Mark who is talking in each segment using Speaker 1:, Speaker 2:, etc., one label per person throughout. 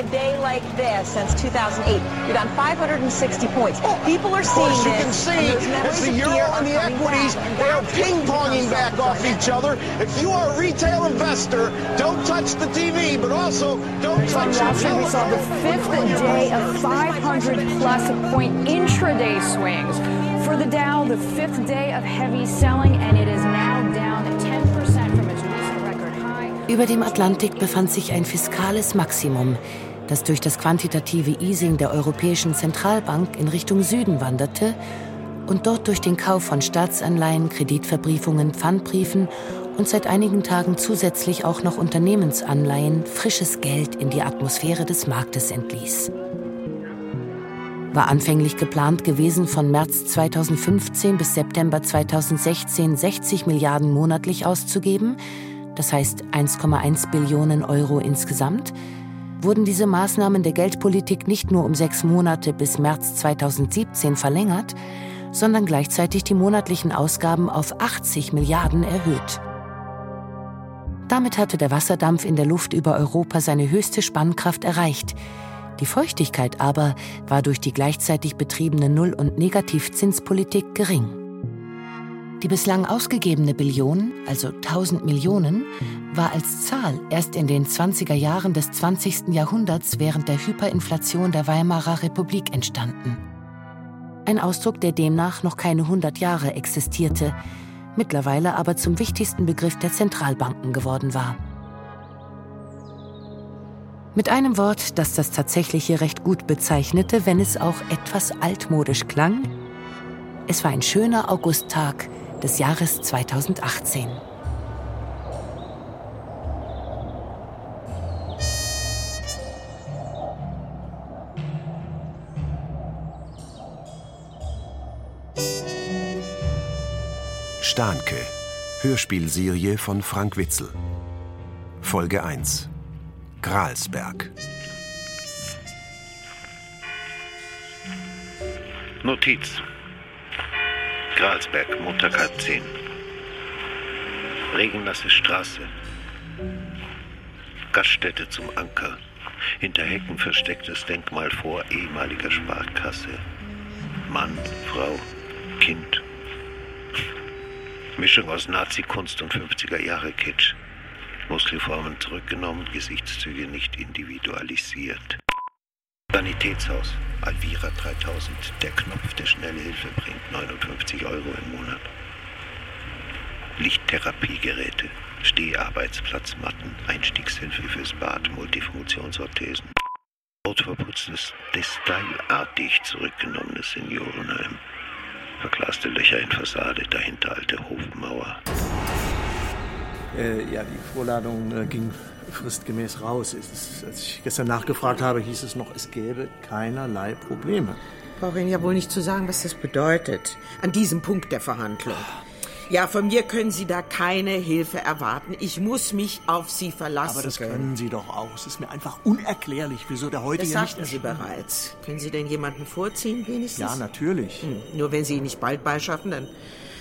Speaker 1: a day like this since 2008. You're down 560 points. Oh, people are seeing
Speaker 2: Of course, you
Speaker 1: this.
Speaker 2: can see as the euro and the equities they are ping-ponging back off each other. If you are a retail investor, don't touch the TV, but also don't touch
Speaker 3: Wall
Speaker 2: your
Speaker 3: Street, we saw the fifth day of 500 plus point intraday swings. For the Dow, the fifth day of heavy selling, and it is now down 10% from its recent record high.
Speaker 4: Über dem Atlantik befand sich ein fiskales Maximum, das durch das quantitative Easing der Europäischen Zentralbank in Richtung Süden wanderte und dort durch den Kauf von Staatsanleihen, Kreditverbriefungen, Pfandbriefen und seit einigen Tagen zusätzlich auch noch Unternehmensanleihen frisches Geld in die Atmosphäre des Marktes entließ. War anfänglich geplant gewesen, von März 2015 bis September 2016 60 Milliarden monatlich auszugeben, das heißt 1,1 Billionen Euro insgesamt, wurden diese Maßnahmen der Geldpolitik nicht nur um sechs Monate bis März 2017 verlängert, sondern gleichzeitig die monatlichen Ausgaben auf 80 Milliarden erhöht. Damit hatte der Wasserdampf in der Luft über Europa seine höchste Spannkraft erreicht. Die Feuchtigkeit aber war durch die gleichzeitig betriebene Null- und Negativzinspolitik gering. Die bislang ausgegebene Billion, also 1000 Millionen, war als Zahl erst in den 20er Jahren des 20. Jahrhunderts während der Hyperinflation der Weimarer Republik entstanden. Ein Ausdruck, der demnach noch keine 100 Jahre existierte, mittlerweile aber zum wichtigsten Begriff der Zentralbanken geworden war. Mit einem Wort, das das Tatsächliche recht gut bezeichnete, wenn es auch etwas altmodisch klang. Es war ein schöner Augusttag des Jahres 2018.
Speaker 5: Stahnke, Hörspielserie von Frank Witzel. Folge 1. Gralsberg.
Speaker 6: Notiz. Gralsberg, Montag halb zehn. Regennasse Straße. Gaststätte zum Anker. Hinter Hecken verstecktes Denkmal vor ehemaliger Sparkasse. Mann, Frau, Kind. Mischung aus Nazi-Kunst und 50er Jahre Kitsch. Muskelformen zurückgenommen, Gesichtszüge nicht individualisiert. Sanitätshaus, Alvira 3000. Der Knopf, der schnelle Hilfe bringt 59 Euro im Monat. Lichttherapiegeräte, Steharbeitsplatzmatten, Einstiegshilfe fürs Bad, Multifunktionsorthesen. Rotverputztes, stylartig zurückgenommenes Seniorenheim. Verglaste Löcher in Fassade, dahinter alte Hofmauer.
Speaker 7: Äh, ja, die Vorladung äh, ging fristgemäß raus. Ist, als ich gestern nachgefragt habe, hieß es noch, es gäbe keinerlei Probleme.
Speaker 8: Brauche Ihnen ja wohl nicht zu sagen, was das bedeutet. An diesem Punkt der Verhandlung. Ja, von mir können Sie da keine Hilfe erwarten. Ich muss mich auf Sie verlassen
Speaker 7: Aber das
Speaker 8: können.
Speaker 7: Sie doch auch. Es ist mir einfach unerklärlich, wieso der heutige
Speaker 8: Das
Speaker 7: nicht
Speaker 8: sagten Sie bereits. Können Sie denn jemanden vorziehen, wenigstens?
Speaker 7: Ja, natürlich.
Speaker 8: Hm, Nur wenn Sie ihn nicht bald beischaffen, dann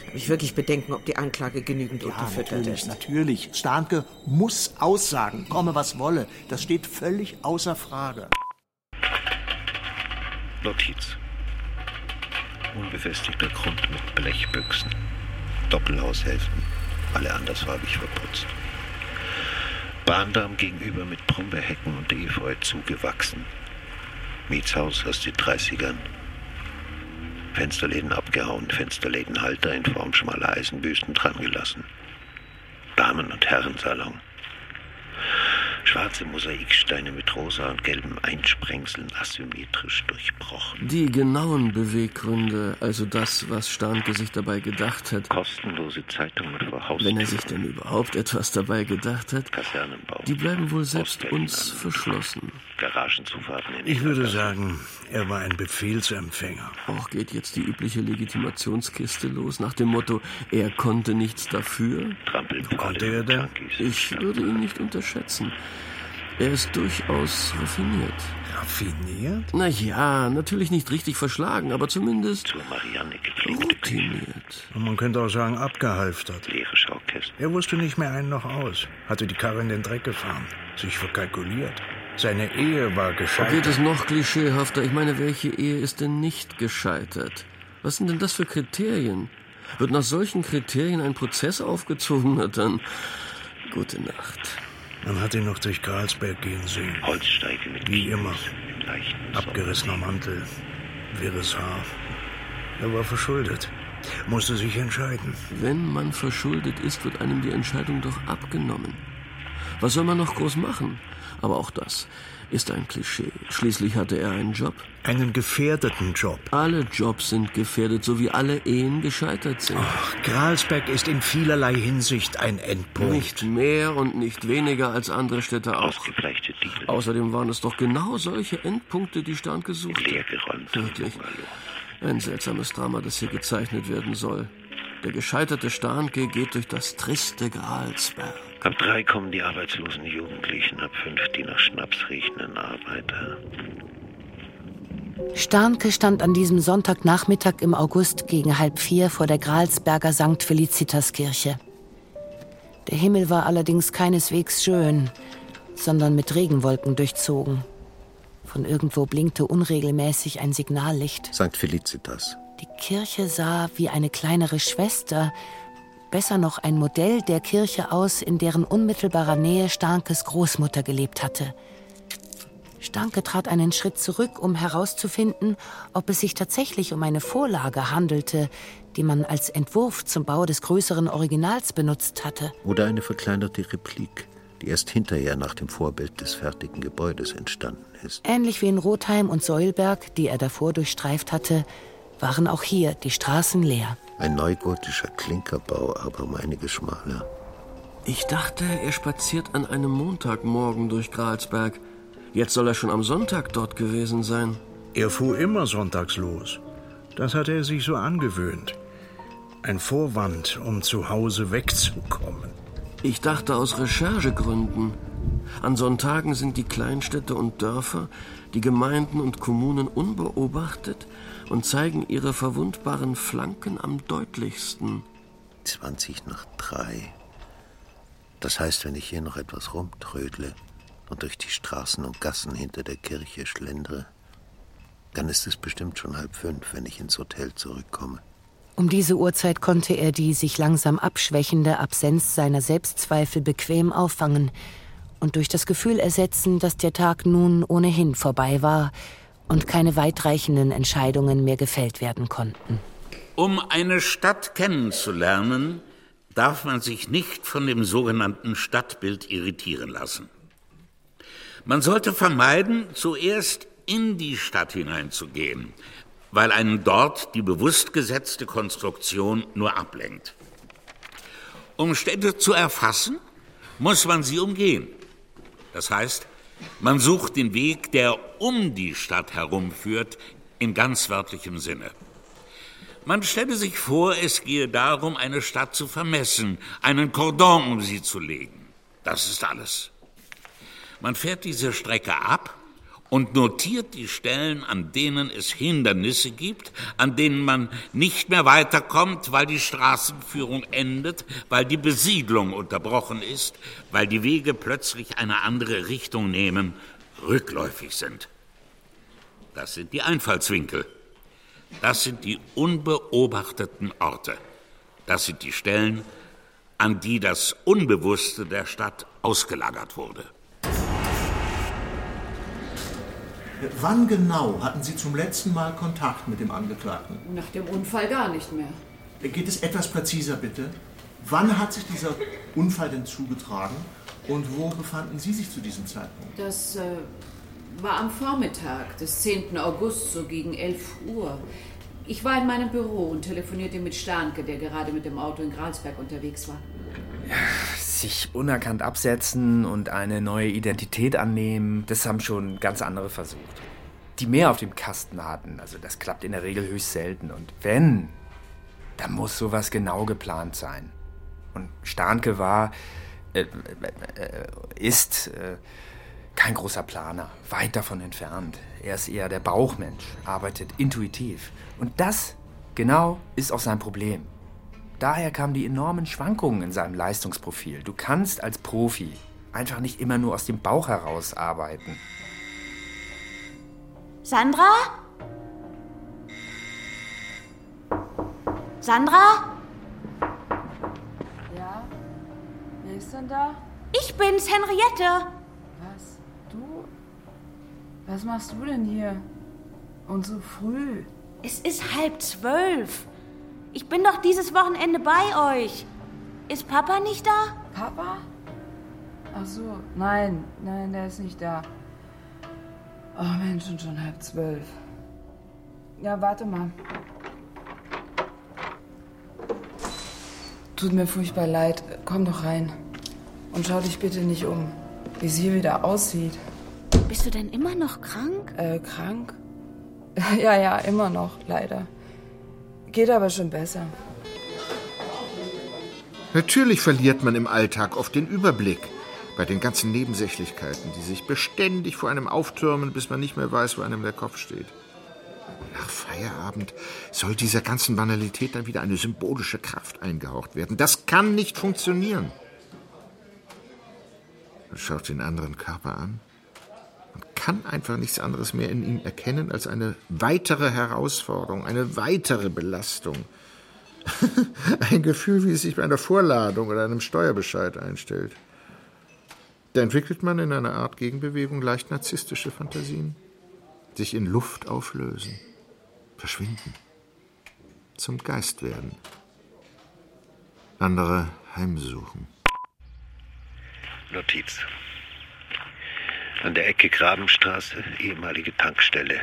Speaker 8: habe ich wirklich Bedenken, ob die Anklage genügend
Speaker 7: Ja,
Speaker 8: unterfüttert
Speaker 7: natürlich,
Speaker 8: ist.
Speaker 7: natürlich. Starnke muss aussagen, komme was wolle. Das steht völlig außer Frage.
Speaker 6: Notiz. Unbefestigter Grund mit Blechbüchsen. Doppelhaushälften, alle andersfarbig verputzt. Bahndamm gegenüber mit Brombeerhecken und Efeu zugewachsen. Mietshaus aus den 30ern. Fensterläden abgehauen, Fensterlädenhalter in Form schmaler Eisenbüsten dran gelassen. Damen- und Herrensalon. Schwarze Mosaiksteine mit rosa und gelben Einsprengseln asymmetrisch durchbrochen.
Speaker 9: Die genauen Beweggründe, also das, was Starnke sich dabei gedacht hat,
Speaker 6: Kostenlose Zeitungen vor Haus.
Speaker 9: wenn er sich denn überhaupt etwas dabei gedacht hat,
Speaker 6: Kasernenbau.
Speaker 9: die bleiben wohl selbst uns verschlossen.
Speaker 6: Garagenzufahrten in
Speaker 10: Ich würde sagen, er war ein Befehlsempfänger.
Speaker 9: Auch geht jetzt die übliche Legitimationskiste los, nach dem Motto, er konnte nichts dafür.
Speaker 6: Trampelpfade
Speaker 10: Konnte er denn?
Speaker 6: Junkies.
Speaker 9: Ich würde ihn nicht unterschätzen. Er ist durchaus raffiniert.
Speaker 10: Raffiniert?
Speaker 9: Na ja, natürlich nicht richtig verschlagen, aber zumindest
Speaker 6: Zur Marianne gepflegte Küche.
Speaker 9: routiniert.
Speaker 10: Und man könnte auch sagen, abgehalftert.
Speaker 6: Leere Schaukästen.
Speaker 10: Er wusste nicht mehr ein noch aus, hatte die Karre in den Dreck gefahren, sich verkalkuliert. Seine Ehe war
Speaker 9: Da
Speaker 10: gescheitert.
Speaker 9: geht es noch klischeehafter. Ich meine, welche Ehe ist denn nicht gescheitert? Was sind denn das für Kriterien? Wird nach solchen Kriterien ein Prozess aufgezogen? Na dann, gute Nacht.
Speaker 10: Man hat ihn noch durch Karlsberg gehen sehen.
Speaker 6: Holzsteige mit
Speaker 10: Wie immer. Abgerissener Mantel, wirres Haar. Er war verschuldet. Musste sich entscheiden.
Speaker 9: Wenn man verschuldet ist, wird einem die Entscheidung doch abgenommen. Was soll man noch groß machen? Aber auch das ist ein Klischee. Schließlich hatte er einen Job.
Speaker 10: Einen gefährdeten Job.
Speaker 9: Alle Jobs sind gefährdet, so wie alle Ehen gescheitert sind.
Speaker 10: Gralsberg ist in vielerlei Hinsicht ein Endpunkt.
Speaker 9: Nicht mehr und nicht weniger als andere Städte auch.
Speaker 6: Diele.
Speaker 9: Außerdem waren es doch genau solche Endpunkte, die Stahn gesucht hat.
Speaker 6: Leergeräumt.
Speaker 9: Wirklich. Ein seltsames Drama, das hier gezeichnet werden soll. Der gescheiterte Starnke geht durch das triste Gralsberg.
Speaker 6: Ab drei kommen die arbeitslosen Jugendlichen, ab fünf die nach Schnaps riechenden Arbeiter.
Speaker 4: Starnke stand an diesem Sonntagnachmittag im August gegen halb vier vor der Gralsberger St. Felicitas-Kirche. Der Himmel war allerdings keineswegs schön, sondern mit Regenwolken durchzogen. Von irgendwo blinkte unregelmäßig ein Signallicht.
Speaker 5: St. Felicitas.
Speaker 4: Die Kirche sah wie eine kleinere Schwester, besser noch ein Modell der Kirche aus, in deren unmittelbarer Nähe Starnkes Großmutter gelebt hatte. Starnke trat einen Schritt zurück, um herauszufinden, ob es sich tatsächlich um eine Vorlage handelte, die man als Entwurf zum Bau des größeren Originals benutzt hatte.
Speaker 6: Oder eine verkleinerte Replik, die erst hinterher nach dem Vorbild des fertigen Gebäudes entstanden ist.
Speaker 4: Ähnlich wie in Rotheim und Säulberg, die er davor durchstreift hatte, waren auch hier die Straßen leer.
Speaker 6: Ein neugotischer Klinkerbau, aber um einiges schmaler.
Speaker 9: Ich dachte, er spaziert an einem Montagmorgen durch Gralsberg. Jetzt soll er schon am Sonntag dort gewesen sein.
Speaker 10: Er fuhr immer sonntags los. Das hatte er sich so angewöhnt. Ein Vorwand, um zu Hause wegzukommen.
Speaker 9: Ich dachte aus Recherchegründen. An Sonntagen sind die Kleinstädte und Dörfer, die Gemeinden und Kommunen unbeobachtet und zeigen ihre verwundbaren Flanken am deutlichsten.
Speaker 6: 20 nach drei. Das heißt, wenn ich hier noch etwas rumtrödle und durch die Straßen und Gassen hinter der Kirche schlendere, dann ist es bestimmt schon halb fünf, wenn ich ins Hotel zurückkomme.
Speaker 4: Um diese Uhrzeit konnte er die sich langsam abschwächende Absenz seiner Selbstzweifel bequem auffangen und durch das Gefühl ersetzen, dass der Tag nun ohnehin vorbei war und keine weitreichenden Entscheidungen mehr gefällt werden konnten.
Speaker 11: Um eine Stadt kennenzulernen, darf man sich nicht von dem sogenannten Stadtbild irritieren lassen. Man sollte vermeiden, zuerst in die Stadt hineinzugehen, weil einen dort die bewusst gesetzte Konstruktion nur ablenkt. Um Städte zu erfassen, muss man sie umgehen. Das heißt, man sucht den Weg, der um die Stadt herumführt, in ganz wörtlichem Sinne. Man stelle sich vor, es gehe darum, eine Stadt zu vermessen, einen Kordon um sie zu legen. Das ist alles. Man fährt diese Strecke ab und notiert die Stellen, an denen es Hindernisse gibt, an denen man nicht mehr weiterkommt, weil die Straßenführung endet, weil die Besiedlung unterbrochen ist, weil die Wege plötzlich eine andere Richtung nehmen, rückläufig sind. Das sind die Einfallswinkel. Das sind die unbeobachteten Orte. Das sind die Stellen, an die das Unbewusste der Stadt ausgelagert wurde.
Speaker 7: Wann genau hatten Sie zum letzten Mal Kontakt mit dem Angeklagten?
Speaker 12: Nach dem Unfall gar nicht mehr.
Speaker 7: Geht es etwas präziser, bitte? Wann hat sich dieser Unfall denn zugetragen und wo befanden Sie sich zu diesem Zeitpunkt?
Speaker 12: Das äh, war am Vormittag des 10. August, so gegen 11 Uhr. Ich war in meinem Büro und telefonierte mit Starnke, der gerade mit dem Auto in Gralsberg unterwegs war.
Speaker 13: Sich unerkannt absetzen und eine neue Identität annehmen, das haben schon ganz andere versucht. Die mehr auf dem Kasten hatten. Also das klappt in der Regel höchst selten. Und wenn, dann muss sowas genau geplant sein. Und Starnke war, äh, äh, ist äh, kein großer Planer, weit davon entfernt. Er ist eher der Bauchmensch, arbeitet intuitiv. Und das genau ist auch sein Problem. Daher kamen die enormen Schwankungen in seinem Leistungsprofil. Du kannst als Profi Einfach nicht immer nur aus dem Bauch heraus arbeiten.
Speaker 14: Sandra? Sandra?
Speaker 15: Ja? Wer ist denn da?
Speaker 14: Ich bin's, Henriette.
Speaker 15: Was? Du? Was machst du denn hier? Und so früh?
Speaker 14: Es ist halb zwölf. Ich bin doch dieses Wochenende bei euch. Ist Papa nicht da?
Speaker 15: Papa? Ach so, nein, nein, der ist nicht da. Oh Mensch, und schon halb zwölf. Ja, warte mal. Tut mir furchtbar leid. Komm doch rein. Und schau dich bitte nicht um, wie sie hier wieder aussieht.
Speaker 14: Bist du denn immer noch krank?
Speaker 15: Äh, krank? Ja, ja, immer noch, leider. Geht aber schon besser.
Speaker 16: Natürlich verliert man im Alltag oft den Überblick bei den ganzen Nebensächlichkeiten, die sich beständig vor einem auftürmen, bis man nicht mehr weiß, wo einem der Kopf steht. Nach Feierabend soll dieser ganzen Banalität dann wieder eine symbolische Kraft eingehaucht werden. Das kann nicht funktionieren. Man schaut den anderen Körper an kann einfach nichts anderes mehr in ihm erkennen als eine weitere Herausforderung, eine weitere Belastung. Ein Gefühl, wie es sich bei einer Vorladung oder einem Steuerbescheid einstellt. Da entwickelt man in einer Art Gegenbewegung leicht narzisstische Fantasien. Sich in Luft auflösen, verschwinden, zum Geist werden, andere heimsuchen.
Speaker 6: Notiz. An der Ecke Grabenstraße, ehemalige Tankstelle.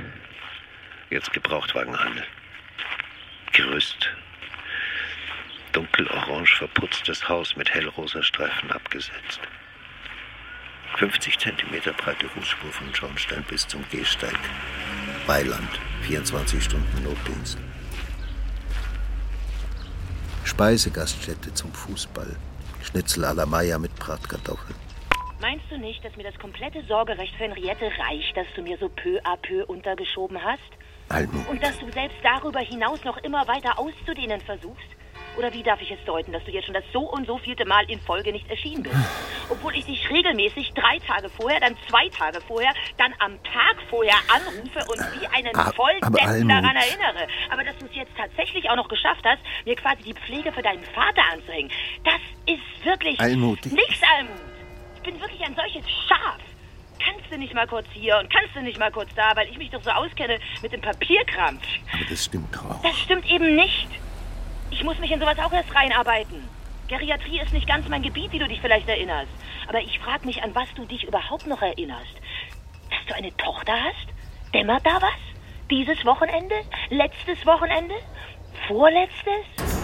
Speaker 6: Jetzt Gebrauchtwagenhandel. Gerüst. Dunkelorange verputztes Haus mit hellrosa Streifen abgesetzt. 50 Zentimeter breite Fußspur von Schornstein bis zum Gehsteig. Weiland, 24 Stunden Notdienst. Speisegaststätte zum Fußball. Schnitzel à la Maya mit Bratkartoffeln.
Speaker 17: Meinst du nicht, dass mir das komplette Sorgerecht für Henriette reicht, das du mir so peu à peu untergeschoben hast?
Speaker 6: Almut.
Speaker 17: Und dass du selbst darüber hinaus noch immer weiter auszudehnen versuchst? Oder wie darf ich es deuten, dass du jetzt schon das so und so vierte Mal in Folge nicht erschienen bist? Obwohl ich dich regelmäßig drei Tage vorher, dann zwei Tage vorher, dann am Tag vorher anrufe und wie einen
Speaker 6: Ah,
Speaker 17: Volldeppen
Speaker 6: Almut.
Speaker 17: daran erinnere. Aber dass du es jetzt tatsächlich auch noch geschafft hast, mir quasi die Pflege für deinen Vater anzuhängen, das ist wirklich
Speaker 6: Almut, ich-
Speaker 17: nichts, Almut. Ich bin wirklich ein solches Schaf. Kannst du nicht mal kurz hier und kannst du nicht mal kurz da, weil ich mich doch so auskenne mit dem Papierkram.
Speaker 6: Aber das stimmt doch auch.
Speaker 17: Das stimmt eben nicht. Ich muss mich in sowas auch erst reinarbeiten. Geriatrie ist nicht ganz mein Gebiet, wie du dich vielleicht erinnerst. Aber ich frage mich, an was du dich überhaupt noch erinnerst. Dass du eine Tochter hast? Dämmert da was? Dieses Wochenende? Letztes Wochenende? Vorletztes?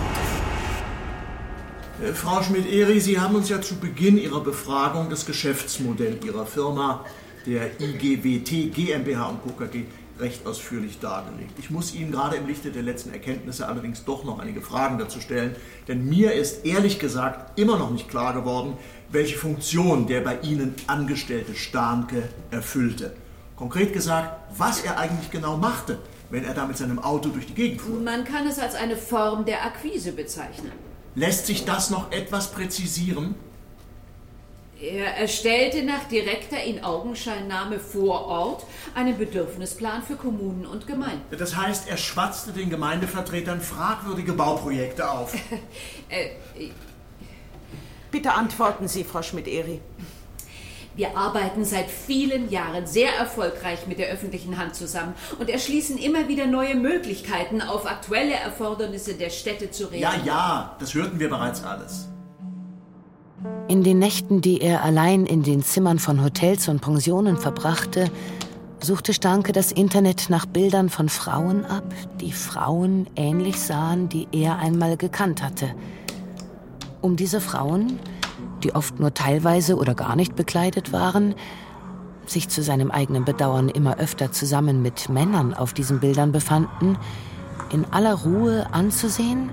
Speaker 7: Äh, Frau Schmidt-Eri, Sie haben uns ja zu Beginn Ihrer Befragung das Geschäftsmodell Ihrer Firma, der IGWT GmbH und Co. KG, recht ausführlich dargelegt. Ich muss Ihnen gerade im Lichte der letzten Erkenntnisse allerdings doch noch einige Fragen dazu stellen, denn mir ist ehrlich gesagt immer noch nicht klar geworden, welche Funktion der bei Ihnen angestellte Starnke erfüllte. Konkret gesagt, was er eigentlich genau machte, wenn er da mit seinem Auto durch die Gegend fuhr.
Speaker 12: Man kann es als eine Form der Akquise bezeichnen.
Speaker 7: Lässt sich das noch etwas präzisieren?
Speaker 12: Er erstellte nach direkter Inaugenscheinnahme vor Ort einen Bedürfnisplan für Kommunen und Gemeinden.
Speaker 7: Das heißt, er schwatzte den Gemeindevertretern fragwürdige Bauprojekte auf.
Speaker 12: Äh,
Speaker 8: Bitte antworten Sie, Frau Schmidt-Eri.
Speaker 12: Wir arbeiten seit vielen Jahren sehr erfolgreich mit der öffentlichen Hand zusammen und erschließen immer wieder neue Möglichkeiten, auf aktuelle Erfordernisse der Städte zu
Speaker 7: Ja,
Speaker 12: reagieren.
Speaker 7: ja, das hörten wir bereits alles.
Speaker 4: In den Nächten, die er allein in den Zimmern von Hotels und Pensionen verbrachte, suchte Starke das Internet nach Bildern von Frauen ab, die Frauen ähnlich sahen, die er einmal gekannt hatte. Um diese Frauen, die oft nur teilweise oder gar nicht bekleidet waren, sich zu seinem eigenen Bedauern immer öfter zusammen mit Männern auf diesen Bildern befanden, in aller Ruhe anzusehen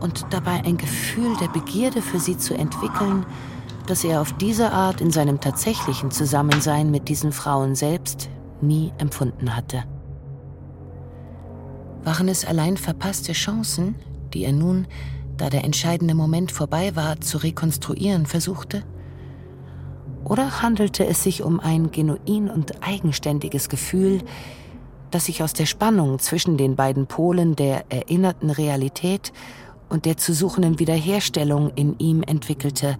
Speaker 4: und dabei ein Gefühl der Begierde für sie zu entwickeln, das er auf diese Art in seinem tatsächlichen Zusammensein mit diesen Frauen selbst nie empfunden hatte. Waren es allein verpasste Chancen, die er nun, da der entscheidende Moment vorbei war, zu rekonstruieren versuchte? Oder handelte es sich um ein genuin und eigenständiges Gefühl, das sich aus der Spannung zwischen den beiden Polen der erinnerten Realität und der zu suchenden Wiederherstellung in ihm entwickelte,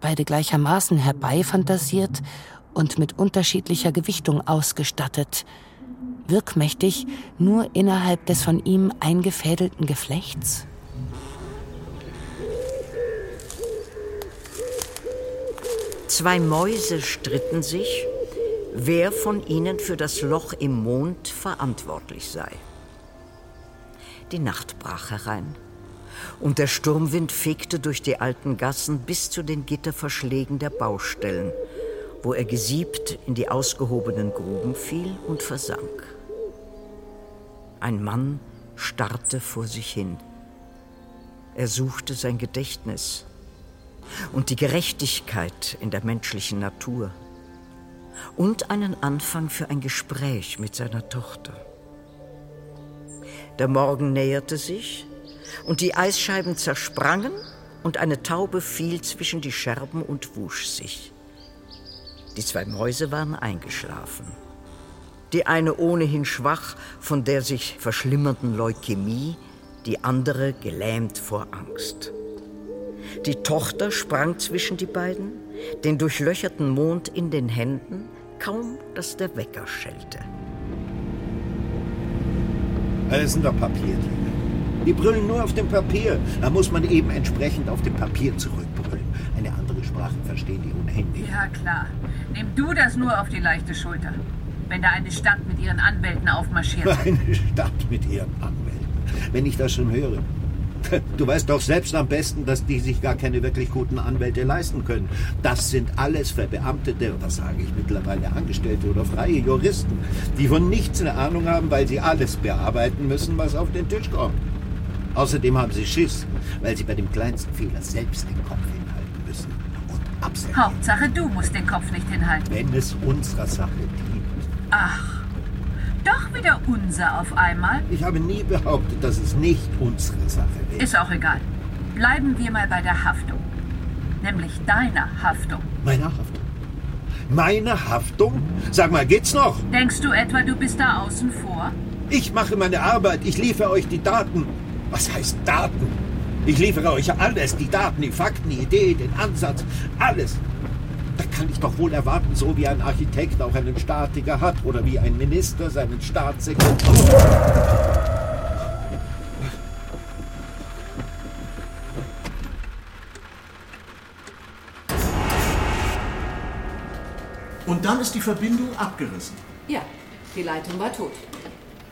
Speaker 4: beide gleichermaßen herbeifantasiert und mit unterschiedlicher Gewichtung ausgestattet, wirkmächtig nur innerhalb des von ihm eingefädelten Geflechts?
Speaker 18: Zwei Mäuse stritten sich, wer von ihnen für das Loch im Mond verantwortlich sei. Die Nacht brach herein und der Sturmwind fegte durch die alten Gassen bis zu den Gitterverschlägen der Baustellen, wo er gesiebt in die ausgehobenen Gruben fiel und versank. Ein Mann starrte vor sich hin. Er suchte sein Gedächtnis und die Gerechtigkeit in der menschlichen Natur und einen Anfang für ein Gespräch mit seiner Tochter. Der Morgen näherte sich und die Eisscheiben zersprangen und eine Taube fiel zwischen die Scherben und wusch sich. Die zwei Mäuse waren eingeschlafen. Die eine ohnehin schwach von der sich verschlimmernden Leukämie, die andere gelähmt vor Angst. Die Tochter sprang zwischen die beiden, den durchlöcherten Mond in den Händen, kaum dass der Wecker schellte.
Speaker 19: Es sind doch Papiertiere. Die brüllen nur auf dem Papier. Da muss man eben entsprechend auf dem Papier zurückbrüllen. Eine andere Sprache verstehen die ohnehin nicht.
Speaker 12: Ja, klar. Nimm du das nur auf die leichte Schulter. Wenn da eine Stadt mit ihren Anwälten aufmarschiert.
Speaker 19: Eine Stadt mit ihren Anwälten. Wenn ich das schon höre. Du weißt doch selbst am besten, dass die sich gar keine wirklich guten Anwälte leisten können. Das sind alles verbeamtete, was sage ich mittlerweile, Angestellte oder freie Juristen, die von nichts eine Ahnung haben, weil sie alles bearbeiten müssen, was auf den Tisch kommt. Außerdem haben sie Schiss, weil sie bei dem kleinsten Fehler selbst den Kopf hinhalten müssen und absetzen.
Speaker 12: Hauptsache, du musst den Kopf nicht hinhalten.
Speaker 19: Wenn es unserer Sache dient.
Speaker 12: Ach, doch wieder unser auf einmal?
Speaker 19: Ich habe nie behauptet, dass es nicht unsere Sache ist.
Speaker 12: Ist auch egal. Bleiben wir mal bei der Haftung. Nämlich deiner Haftung.
Speaker 19: Meiner Haftung? Meine Haftung? Sag mal, geht's noch?
Speaker 12: Denkst du etwa, du bist da außen vor?
Speaker 19: Ich mache meine Arbeit, ich liefere euch die Daten. Was heißt Daten? Ich liefere euch alles, die Daten, die Fakten, die Idee, den Ansatz, alles. Da kann ich doch wohl erwarten, so wie ein Architekt auch einen Statiker hat oder wie ein Minister seinen Staatssekretär.
Speaker 7: Und dann ist die Verbindung abgerissen.
Speaker 12: Ja, die Leitung war tot.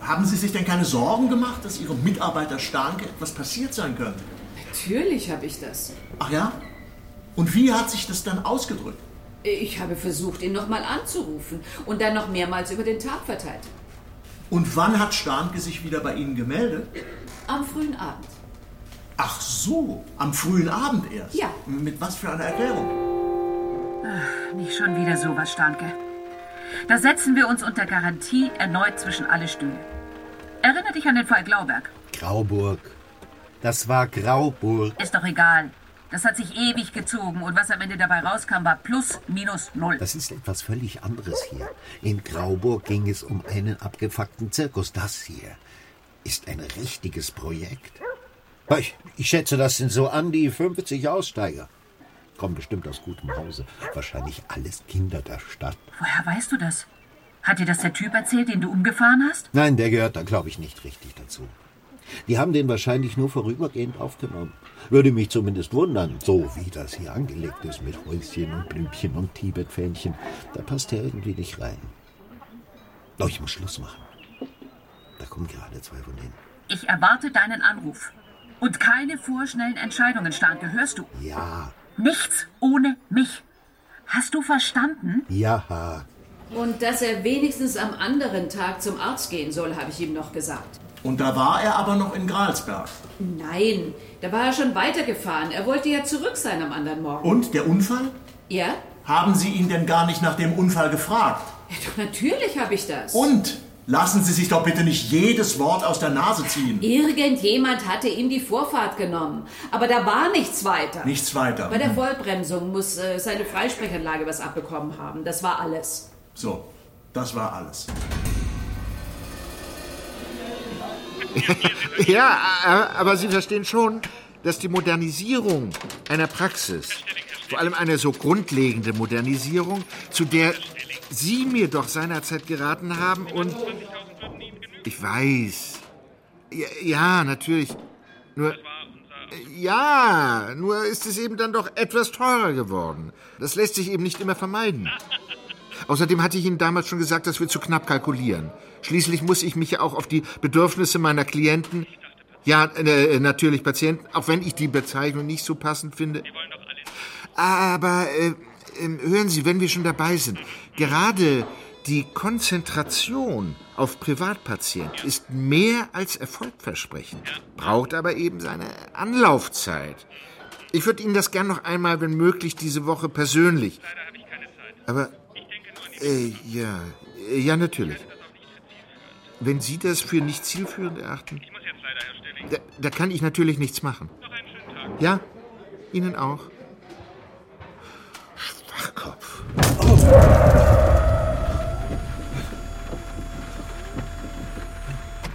Speaker 7: Haben Sie sich denn keine Sorgen gemacht, dass Ihrem Mitarbeiter Starnke etwas passiert sein könnte?
Speaker 12: Natürlich habe ich das.
Speaker 7: Ach ja? Und wie hat sich das dann ausgedrückt?
Speaker 12: Ich habe versucht, ihn nochmal anzurufen und dann noch mehrmals über den Tag verteilt.
Speaker 7: Und wann hat Starnke sich wieder bei Ihnen gemeldet?
Speaker 12: Am frühen Abend.
Speaker 7: Ach so, am frühen Abend erst?
Speaker 12: Ja.
Speaker 7: Mit was für einer Erklärung?
Speaker 12: Ach, nicht schon wieder sowas, Starnke. Da setzen wir uns unter Garantie erneut zwischen alle Stühle. Erinnere dich an den Fall Glauberg.
Speaker 19: Grauburg. Das war Grauburg.
Speaker 12: Ist doch egal. Das hat sich ewig gezogen und was am Ende dabei rauskam, war plus minus null.
Speaker 19: Das ist etwas völlig anderes hier. In Grauburg ging es um einen abgefuckten Zirkus. Das hier ist ein richtiges Projekt. Ich, ich schätze, das sind so an die 50 Aussteiger. Kommen bestimmt aus gutem Hause. Wahrscheinlich alles Kinder der Stadt.
Speaker 12: Woher weißt du das? Hat dir das der Typ erzählt, den du umgefahren hast?
Speaker 19: Nein, der gehört da, glaube ich, nicht richtig dazu. Die haben den wahrscheinlich nur vorübergehend aufgenommen. Würde mich zumindest wundern, so wie das hier angelegt ist mit Häuschen und Blümchen und Tibetfähnchen. Da passt er irgendwie nicht rein. Doch, ich muss Schluss machen. Da kommen gerade zwei von denen.
Speaker 12: Ich erwarte deinen Anruf. Und keine vorschnellen Entscheidungen, Starke, hörst du?
Speaker 19: Ja,
Speaker 12: Nichts ohne mich. Hast du verstanden?
Speaker 19: ja.
Speaker 12: Und dass er wenigstens am anderen Tag zum Arzt gehen soll, habe ich ihm noch gesagt.
Speaker 7: Und da war er aber noch in Gralsberg.
Speaker 12: Nein, da war er schon weitergefahren. Er wollte ja zurück sein am anderen Morgen.
Speaker 7: Und der Unfall?
Speaker 12: Ja?
Speaker 7: Haben Sie ihn denn gar nicht nach dem Unfall gefragt?
Speaker 12: Ja, doch natürlich habe ich das.
Speaker 7: Und? Lassen Sie sich doch bitte nicht jedes Wort aus der Nase ziehen.
Speaker 12: Irgendjemand hatte ihm die Vorfahrt genommen. Aber da war nichts weiter.
Speaker 7: Nichts weiter.
Speaker 12: Bei der Vollbremsung muss äh, seine Freisprechanlage was abbekommen haben. Das war alles.
Speaker 7: So, das war alles.
Speaker 16: ja, aber Sie verstehen schon, dass die Modernisierung einer Praxis, vor allem eine so grundlegende Modernisierung, zu der Sie mir doch seinerzeit geraten haben und... Ich weiß. Ja, ja natürlich. Nur... Ja, nur ist es eben dann doch etwas teurer geworden. Das lässt sich eben nicht immer vermeiden. Außerdem hatte ich Ihnen damals schon gesagt, dass wir zu knapp kalkulieren. Schließlich muss ich mich ja auch auf die Bedürfnisse meiner Klienten, ja, äh, natürlich Patienten, auch wenn ich die Bezeichnung nicht so passend finde. Aber äh, äh, hören Sie, wenn wir schon dabei sind, gerade die Konzentration auf Privatpatienten ist mehr als erfolgversprechend, braucht aber eben seine Anlaufzeit. Ich würde Ihnen das gern noch einmal, wenn möglich, diese Woche persönlich. Aber äh, ja, äh, ja, natürlich. Wenn Sie das für nicht zielführend erachten, da, da kann ich natürlich nichts machen. Ja, Ihnen auch. Schwachkopf.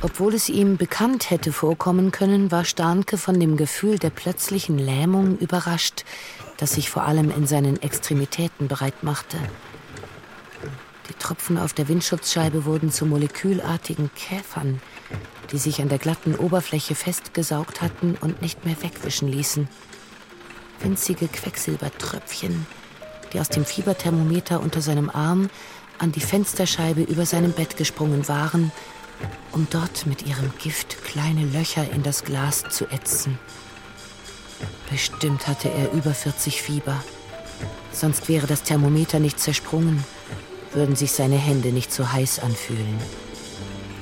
Speaker 4: Obwohl es ihm bekannt hätte vorkommen können, war Starnke von dem Gefühl der plötzlichen Lähmung überrascht, das sich vor allem in seinen Extremitäten bereit machte. Die Tropfen auf der Windschutzscheibe wurden zu molekülartigen Käfern, die sich an der glatten Oberfläche festgesaugt hatten und nicht mehr wegwischen ließen. Winzige Quecksilbertröpfchen, die aus dem Fieberthermometer unter seinem Arm an die Fensterscheibe über seinem Bett gesprungen waren, um dort mit ihrem Gift kleine Löcher in das Glas zu ätzen. Bestimmt hatte er über 40 Fieber. Sonst wäre das Thermometer nicht zersprungen würden sich seine Hände nicht so heiß anfühlen.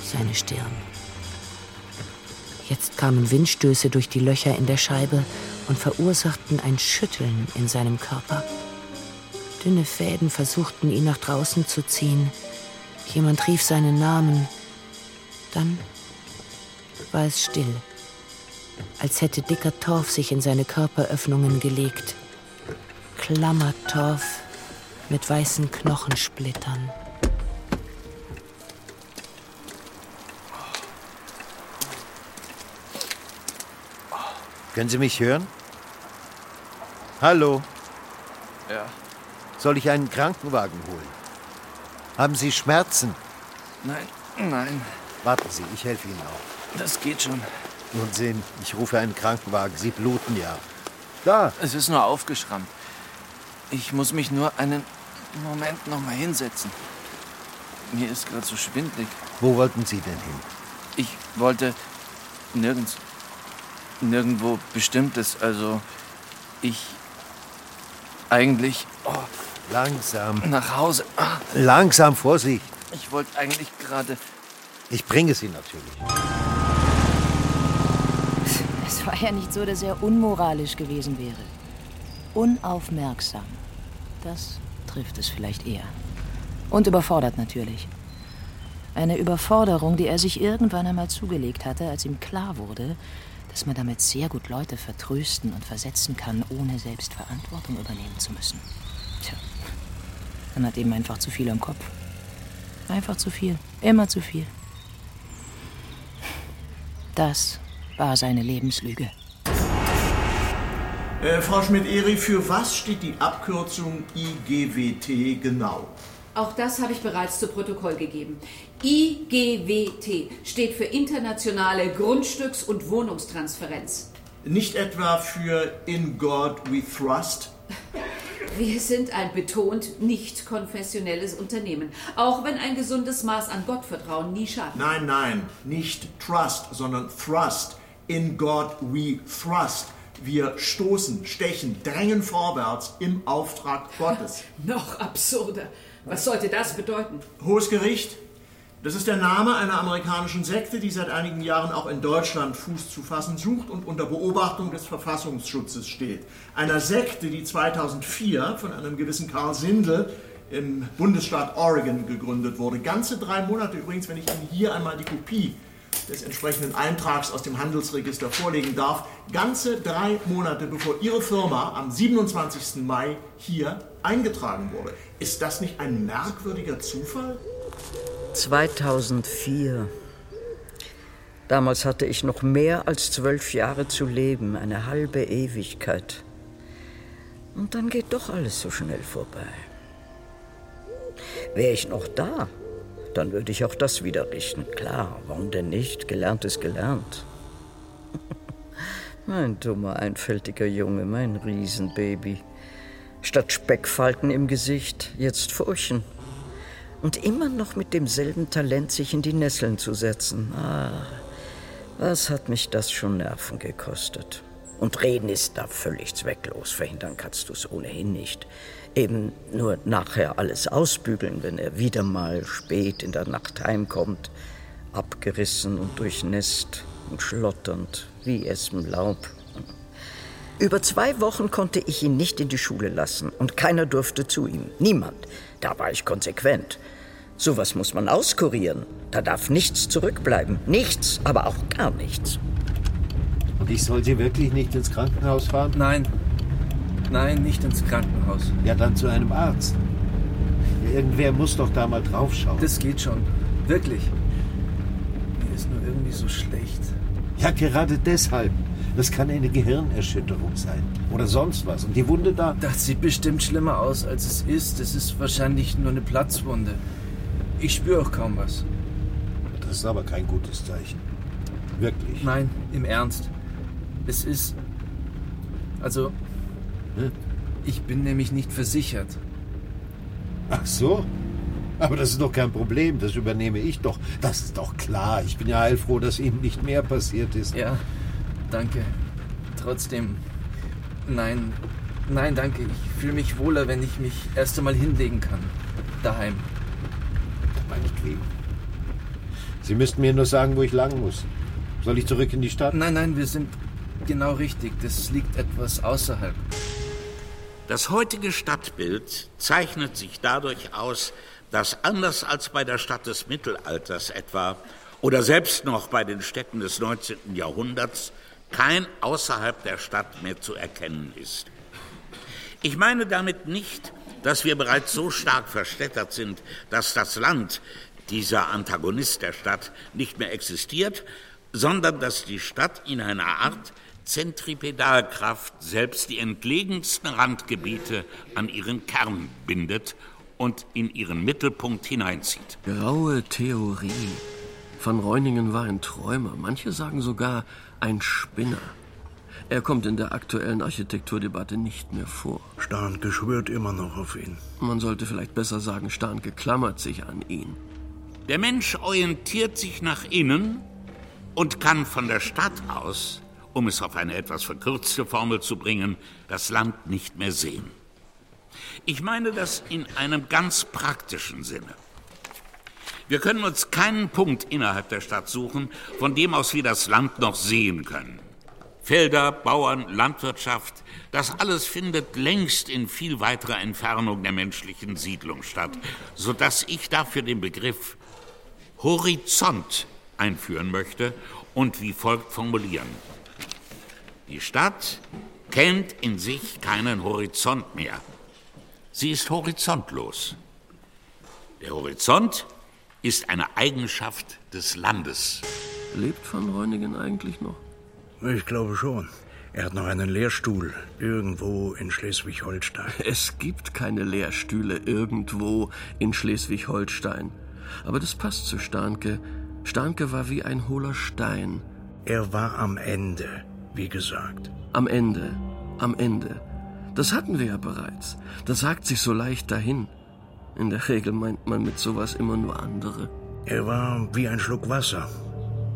Speaker 4: Seine Stirn. Jetzt kamen Windstöße durch die Löcher in der Scheibe und verursachten ein Schütteln in seinem Körper. Dünne Fäden versuchten ihn nach draußen zu ziehen. Jemand rief seinen Namen. Dann war es still, als hätte dicker Torf sich in seine Körperöffnungen gelegt. Klammertorf mit weißen Knochensplittern.
Speaker 19: Können Sie mich hören? Hallo?
Speaker 13: Ja.
Speaker 19: Soll ich einen Krankenwagen holen? Haben Sie Schmerzen?
Speaker 13: Nein, nein.
Speaker 19: Warten Sie, ich helfe Ihnen auch.
Speaker 13: Das geht schon.
Speaker 19: Nun sehen, ich rufe einen Krankenwagen. Sie bluten ja. Da.
Speaker 13: Es ist nur aufgeschrammt. Ich muss mich nur einen Moment noch mal hinsetzen. Mir ist gerade so schwindlig.
Speaker 19: Wo wollten Sie denn hin?
Speaker 13: Ich wollte nirgends. Nirgendwo Bestimmtes. Also, ich. Eigentlich. Oh,
Speaker 19: Langsam.
Speaker 13: Nach Hause. Ah.
Speaker 19: Langsam, Vorsicht.
Speaker 13: Ich wollte eigentlich gerade.
Speaker 19: Ich bringe Sie natürlich.
Speaker 20: Es war ja nicht so, dass er unmoralisch gewesen wäre. Unaufmerksam. Das trifft es vielleicht eher. Und überfordert natürlich. Eine Überforderung, die er sich irgendwann einmal zugelegt hatte, als ihm klar wurde, dass man damit sehr gut Leute vertrösten und versetzen kann, ohne selbst Verantwortung übernehmen zu müssen. Tja, man hat eben einfach zu viel im Kopf. Einfach zu viel. Immer zu viel. Das war seine Lebenslüge.
Speaker 7: Äh, Frau Schmidt-Eri, für was steht die Abkürzung IGWT genau?
Speaker 12: Auch das habe ich bereits zu Protokoll gegeben. IGWT steht für Internationale Grundstücks- und Wohnungstransferenz.
Speaker 7: Nicht etwa für In God We Trust?
Speaker 12: Wir sind ein betont nicht konfessionelles Unternehmen, auch wenn ein gesundes Maß an Gottvertrauen nie schadet.
Speaker 7: Nein, nein, nicht Trust, sondern Thrust. In God We Thrust. Wir stoßen, stechen, drängen vorwärts im Auftrag Gottes.
Speaker 12: Noch absurder. Was sollte das bedeuten?
Speaker 7: Hohes Gericht. Das ist der Name einer amerikanischen Sekte, die seit einigen Jahren auch in Deutschland Fuß zu fassen sucht und unter Beobachtung des Verfassungsschutzes steht. Einer Sekte, die 2004 von einem gewissen Karl Sindel im Bundesstaat Oregon gegründet wurde. Ganze drei Monate übrigens, wenn ich Ihnen hier einmal die Kopie des entsprechenden Eintrags aus dem Handelsregister vorlegen darf, ganze drei Monate bevor Ihre Firma am 27. Mai hier eingetragen wurde. Ist das nicht ein merkwürdiger Zufall?
Speaker 18: 2004. Damals hatte ich noch mehr als zwölf Jahre zu leben, eine halbe Ewigkeit. Und dann geht doch alles so schnell vorbei. Wäre ich noch da, dann würde ich auch das wieder richten. Klar, warum denn nicht? Gelernt ist gelernt. mein dummer, einfältiger Junge, mein Riesenbaby. Statt Speckfalten im Gesicht, jetzt Furchen. Und immer noch mit demselben Talent, sich in die Nesseln zu setzen. Ah, was hat mich das schon Nerven gekostet? Und reden ist da völlig zwecklos. Verhindern kannst du es ohnehin nicht. Eben nur nachher alles ausbügeln, wenn er wieder mal spät in der Nacht heimkommt. Abgerissen und durchnässt und schlotternd wie Espenlaub. Über zwei Wochen konnte ich ihn nicht in die Schule lassen und keiner durfte zu ihm. Niemand. Da war ich konsequent. Sowas muss man auskurieren. Da darf nichts zurückbleiben. Nichts, aber auch gar nichts.
Speaker 19: Und ich soll Sie wirklich nicht ins Krankenhaus fahren?
Speaker 13: Nein. Nein, nicht ins Krankenhaus.
Speaker 19: Ja, dann zu einem Arzt. Irgendwer muss doch da mal draufschauen.
Speaker 13: Das geht schon. Wirklich. Mir ist nur irgendwie so schlecht.
Speaker 19: Ja, gerade deshalb. Das kann eine Gehirnerschütterung sein. Oder sonst was. Und die Wunde da.
Speaker 13: Das sieht bestimmt schlimmer aus, als es ist. Es ist wahrscheinlich nur eine Platzwunde. Ich spüre auch kaum was.
Speaker 19: Das ist aber kein gutes Zeichen. Wirklich.
Speaker 13: Nein, im Ernst. Es ist. Also. Hm? Ich bin nämlich nicht versichert.
Speaker 19: Ach so? Aber das ist doch kein Problem, das übernehme ich doch. Das ist doch klar. Ich bin ja heilfroh, dass Ihnen nicht mehr passiert ist.
Speaker 13: Ja, danke. Trotzdem. Nein, nein, danke. Ich fühle mich wohler, wenn ich mich erst einmal hinlegen kann. Daheim
Speaker 19: meinetwegen. Sie müssten mir nur sagen, wo ich lang muss. Soll ich zurück in die Stadt?
Speaker 13: Nein, nein, wir sind genau richtig. Das liegt etwas außerhalb.
Speaker 11: Das heutige Stadtbild zeichnet sich dadurch aus, dass anders als bei der Stadt des Mittelalters etwa oder selbst noch bei den Städten des 19. Jahrhunderts kein außerhalb der Stadt mehr zu erkennen ist. Ich meine damit nicht, dass wir bereits so stark verstädtert sind, dass das Land, dieser Antagonist der Stadt, nicht mehr existiert, sondern dass die Stadt in einer Art Zentripedalkraft selbst die entlegensten Randgebiete an ihren Kern bindet und in ihren Mittelpunkt hineinzieht.
Speaker 9: Graue Theorie. Van Reuningen war ein Träumer, manche sagen sogar ein Spinner. Er kommt in der aktuellen Architekturdebatte nicht mehr vor.
Speaker 10: Starnke schwört immer noch auf ihn.
Speaker 9: Man sollte vielleicht besser sagen, Starnke klammert sich an ihn.
Speaker 11: Der Mensch orientiert sich nach innen und kann von der Stadt aus, um es auf eine etwas verkürzte Formel zu bringen, das Land nicht mehr sehen. Ich meine das in einem ganz praktischen Sinne. Wir können uns keinen Punkt innerhalb der Stadt suchen, von dem aus wir das Land noch sehen können. Felder, Bauern, Landwirtschaft, das alles findet längst in viel weiterer Entfernung der menschlichen Siedlung statt, sodass ich dafür den Begriff Horizont einführen möchte und wie folgt formulieren. Die Stadt kennt in sich keinen Horizont mehr. Sie ist horizontlos. Der Horizont ist eine Eigenschaft des Landes.
Speaker 9: Lebt Van Reuningen eigentlich noch?
Speaker 10: Ich glaube schon. Er hat noch einen Lehrstuhl irgendwo in Schleswig-Holstein.
Speaker 9: Es gibt keine Lehrstühle irgendwo in Schleswig-Holstein. Aber das passt zu Starnke. Starnke war wie ein hohler Stein.
Speaker 10: Er war am Ende, wie gesagt.
Speaker 9: Am Ende, am Ende. Das hatten wir ja bereits. Das sagt sich so leicht dahin. In der Regel meint man mit sowas immer nur andere.
Speaker 10: Er war wie ein Schluck Wasser,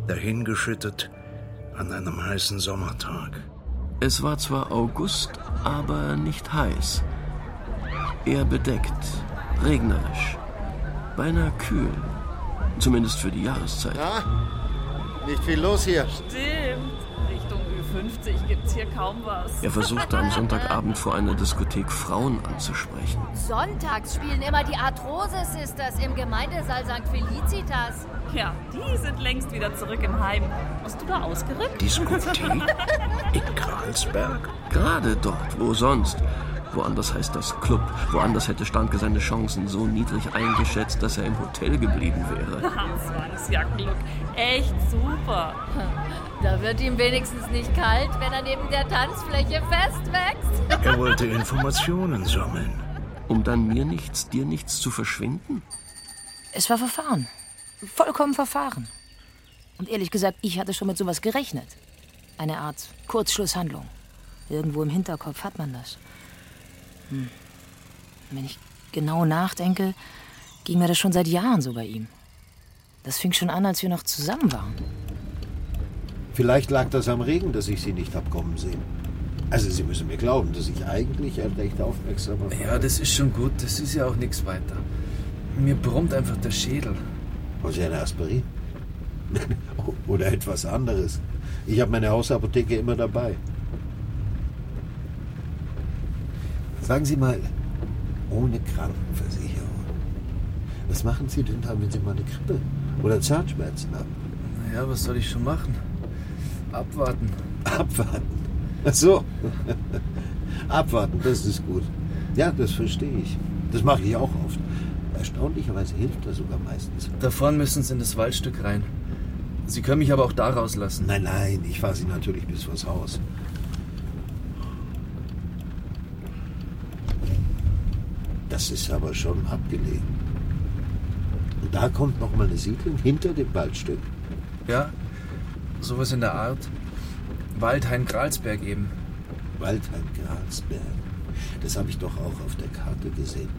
Speaker 10: dahingeschüttet an einem heißen Sommertag.
Speaker 9: Es war zwar August, aber nicht heiß. Eher bedeckt, regnerisch, beinahe kühl. Zumindest für die Jahreszeit.
Speaker 2: Ja, nicht viel los hier.
Speaker 12: Stimmt.
Speaker 21: 50 gibt's hier kaum was.
Speaker 9: Er versuchte am Sonntagabend vor einer Diskothek Frauen anzusprechen.
Speaker 22: Sonntags spielen immer die Arthrose Sisters im Gemeindesaal St. Felicitas.
Speaker 21: Ja, die sind längst wieder zurück im Heim. Hast du da ausgerückt?
Speaker 10: Diskothek? In Gralsberg?
Speaker 9: Gerade dort, wo sonst? Woanders heißt das Club. Woanders hätte Standke seine Chancen so niedrig eingeschätzt, dass er im Hotel geblieben wäre.
Speaker 21: Zwangsjagdlook. Echt super.
Speaker 22: Da wird ihm wenigstens nicht kalt, wenn er neben der Tanzfläche festwächst.
Speaker 10: Er wollte Informationen sammeln.
Speaker 9: Um dann mir nichts, dir nichts zu verschwinden?
Speaker 20: Es war Verfahren. Vollkommen Verfahren. Und ehrlich gesagt, ich hatte schon mit sowas gerechnet. Eine Art Kurzschlusshandlung. Irgendwo im Hinterkopf hat man das. Hm. Wenn ich genau nachdenke, ging mir das schon seit Jahren so bei ihm. Das fing schon an, als wir noch zusammen waren.
Speaker 19: Vielleicht lag das am Regen, dass ich Sie nicht hab kommen sehen. Also Sie müssen mir glauben, dass ich eigentlich ein recht aufmerksamer Vater
Speaker 13: Ja, das ist schon gut. Das ist ja auch nichts weiter. Mir brummt einfach der Schädel.
Speaker 19: Wollen Sie eine Aspirin? Oder etwas anderes. Ich habe meine Hausapotheke immer dabei. Sagen Sie mal, ohne Krankenversicherung. Was machen Sie denn da, wenn Sie mal eine Grippe oder Zahnschmerzen haben?
Speaker 13: Naja, was soll ich schon machen? Abwarten.
Speaker 19: Abwarten. Ach so. Abwarten, das ist gut. Ja, das verstehe ich. Das mache ich auch oft. Erstaunlicherweise hilft das sogar meistens.
Speaker 13: Da vorne müssen Sie in das Waldstück rein. Sie können mich aber auch da rauslassen.
Speaker 19: Nein, nein, ich fahre Sie natürlich bis vors Haus. Das ist aber schon abgelegen. Und da kommt noch mal eine Siedlung hinter dem Waldstück.
Speaker 13: Ja, sowas in der Art. Waldhain-Gralsberg eben.
Speaker 19: Waldheim-Gralsberg. Das habe ich doch auch auf der Karte gesehen.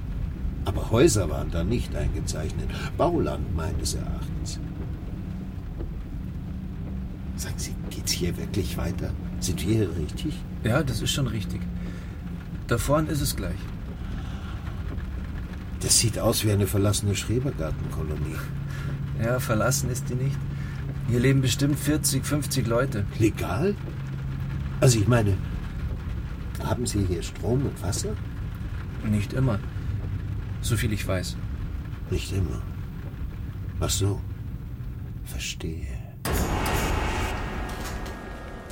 Speaker 19: Aber Häuser waren da nicht eingezeichnet. Bauland meines Erachtens. Sagen Sie, geht's hier wirklich weiter? Sind wir hier richtig?
Speaker 13: Ja, das ist schon richtig. Da vorne ist es gleich.
Speaker 19: Das sieht aus wie eine verlassene Schrebergartenkolonie.
Speaker 13: Ja, verlassen ist die nicht. Hier leben bestimmt 40, 50 Leute.
Speaker 19: Legal? Also ich meine, haben Sie hier Strom und Wasser?
Speaker 13: Nicht immer. So viel ich weiß.
Speaker 19: Nicht immer. Ach so. Verstehe.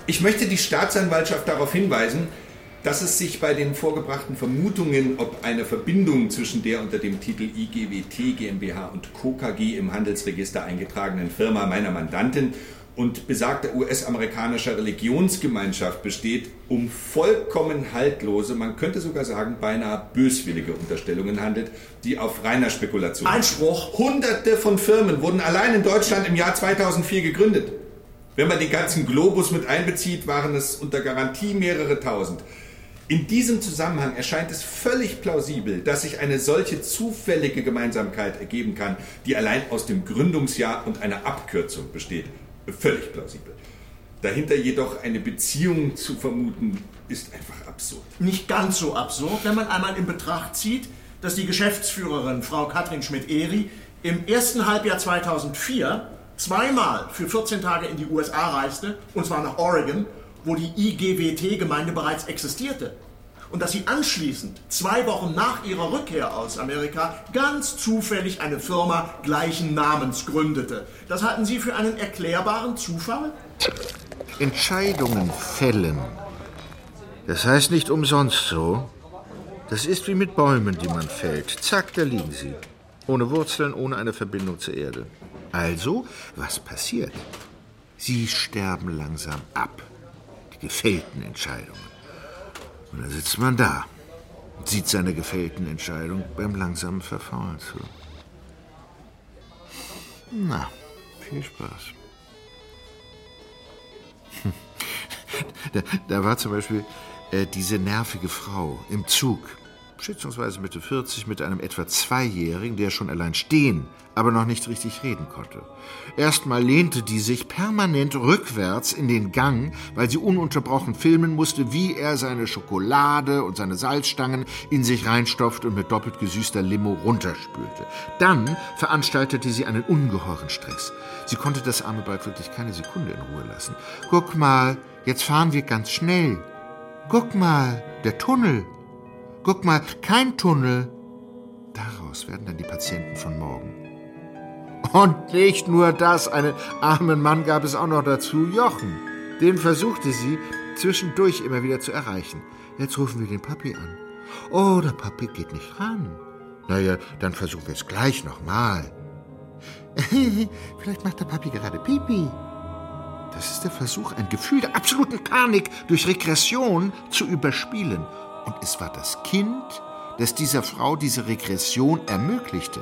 Speaker 23: Ich möchte die Staatsanwaltschaft darauf hinweisen, dass es sich bei den vorgebrachten Vermutungen, ob eine Verbindung zwischen der unter dem Titel IGWT GmbH und Co. KG im Handelsregister eingetragenen Firma meiner Mandantin und besagter US-amerikanischer Religionsgemeinschaft besteht, um vollkommen haltlose, man könnte sogar sagen beinahe böswillige Unterstellungen handelt, die auf reiner Spekulation.
Speaker 7: Einspruch!
Speaker 23: Hunderte von Firmen wurden allein in Deutschland im Jahr 2004 gegründet. Wenn man den ganzen Globus mit einbezieht, waren es unter Garantie mehrere tausend. In diesem Zusammenhang erscheint es völlig plausibel, dass sich eine solche zufällige Gemeinsamkeit ergeben kann, die allein aus dem Gründungsjahr und einer Abkürzung besteht. Völlig plausibel. Dahinter jedoch eine Beziehung zu vermuten, ist einfach absurd.
Speaker 7: Nicht ganz so absurd, wenn man einmal in Betracht zieht, dass die Geschäftsführerin, Frau Katrin Schmidt-Ehri, im ersten Halbjahr 2004 zweimal für 14 Tage in die USA reiste, und zwar nach Oregon, wo die IGWT-Gemeinde bereits existierte. Und dass sie anschließend, zwei Wochen nach ihrer Rückkehr aus Amerika, ganz zufällig eine Firma gleichen Namens gründete. Das halten Sie für einen erklärbaren Zufall?
Speaker 16: Entscheidungen fällen. Das heißt nicht umsonst so. Das ist wie mit Bäumen, die man fällt. Zack, da liegen sie. Ohne Wurzeln, ohne eine Verbindung zur Erde. Also, was passiert? Sie sterben langsam ab. Gefällten Entscheidungen. Und dann sitzt man da und sieht seine gefällten Entscheidungen beim langsamen Verfaulen zu. Na, viel Spaß. Da, da war zum Beispiel äh, diese nervige Frau im Zug. Schätzungsweise Mitte 40, mit einem etwa Zweijährigen, der schon allein stehen, aber noch nicht richtig reden konnte. Erstmal lehnte die sich permanent rückwärts in den Gang, weil sie ununterbrochen filmen musste, wie er seine Schokolade und seine Salzstangen in sich reinstopft und mit doppelt gesüßter Limo runterspülte. Dann veranstaltete sie einen ungeheuren Stress. Sie konnte das arme Balk wirklich keine Sekunde in Ruhe lassen. Guck mal, jetzt fahren wir ganz schnell. Guck mal, der Tunnel. Guck mal, kein Tunnel. Daraus werden dann die Patienten von morgen. Und nicht nur das, einen armen Mann gab es auch noch dazu, Jochen. Den versuchte sie zwischendurch immer wieder zu erreichen. Jetzt rufen wir den Papi an. Oh, der Papi geht nicht ran. Naja, dann versuchen wir es gleich nochmal. Vielleicht macht der Papi gerade Pipi. Das ist der Versuch, ein Gefühl der absoluten Panik durch Regression zu überspielen. Und es war das Kind, das dieser Frau diese Regression ermöglichte.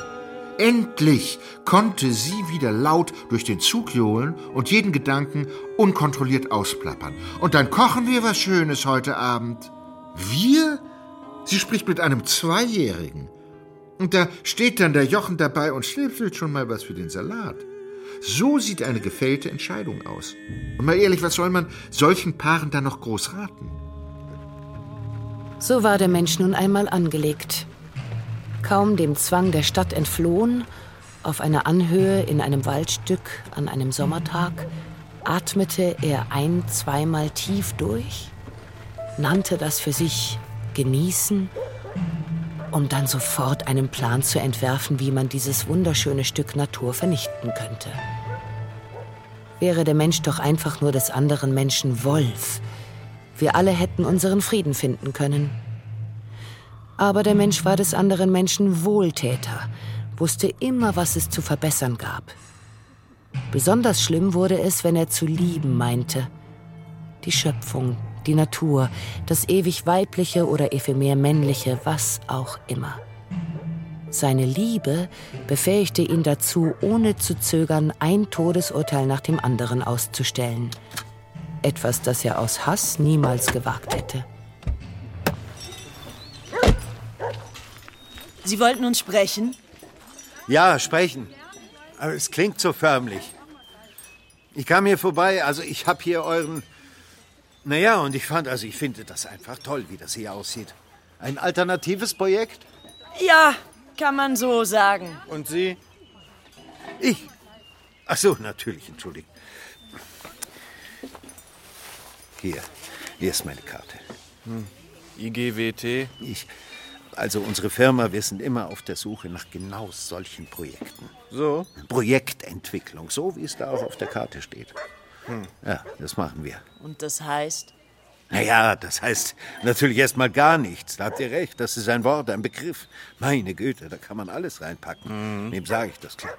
Speaker 16: Endlich konnte sie wieder laut durch den Zug johlen und jeden Gedanken unkontrolliert ausplappern. Und dann kochen wir was Schönes heute Abend. Wir? Sie spricht mit einem Zweijährigen. Und da steht dann der Jochen dabei und schnipselt schon mal was für den Salat. So sieht eine gefällte Entscheidung aus. Und mal ehrlich, was soll man solchen Paaren dann noch groß raten?
Speaker 4: So war der Mensch nun einmal angelegt. Kaum dem Zwang der Stadt entflohen, auf einer Anhöhe in einem Waldstück an einem Sommertag, atmete er ein-, zweimal tief durch, nannte das für sich Genießen, um dann sofort einen Plan zu entwerfen, wie man dieses wunderschöne Stück Natur vernichten könnte. Wäre der Mensch doch einfach nur des anderen Menschen Wolf, wir alle hätten unseren Frieden finden können. Aber der Mensch war des anderen Menschen Wohltäter, wusste immer, was es zu verbessern gab. Besonders schlimm wurde es, wenn er zu lieben meinte. Die Schöpfung, die Natur, das ewig weibliche oder ephemer männliche, was auch immer. Seine Liebe befähigte ihn dazu, ohne zu zögern, ein Todesurteil nach dem anderen auszustellen. Etwas, das er aus Hass niemals gewagt hätte.
Speaker 24: Sie wollten uns sprechen?
Speaker 19: Ja, sprechen. Aber es klingt so förmlich. Ich kam hier vorbei, also ich habe hier euren. Naja, und ich fand, also ich finde das einfach toll, wie das hier aussieht. Ein alternatives Projekt?
Speaker 24: Ja, kann man so sagen.
Speaker 19: Und Sie? Ich? Ach so, natürlich, entschuldigt. Hier, hier ist meine Karte.
Speaker 13: Hm. IGWT?
Speaker 19: Ich. Also unsere Firma, wir sind immer auf der Suche nach genau solchen Projekten.
Speaker 13: So?
Speaker 19: Projektentwicklung, so wie es da auch auf der Karte steht.
Speaker 13: Hm.
Speaker 19: Ja, das machen wir.
Speaker 24: Und das heißt?
Speaker 19: Naja, das heißt natürlich erstmal gar nichts. Da habt ihr recht, das ist ein Wort, ein Begriff. Meine Güte, da kann man alles reinpacken.
Speaker 13: Mhm.
Speaker 19: Wem sage ich das klar?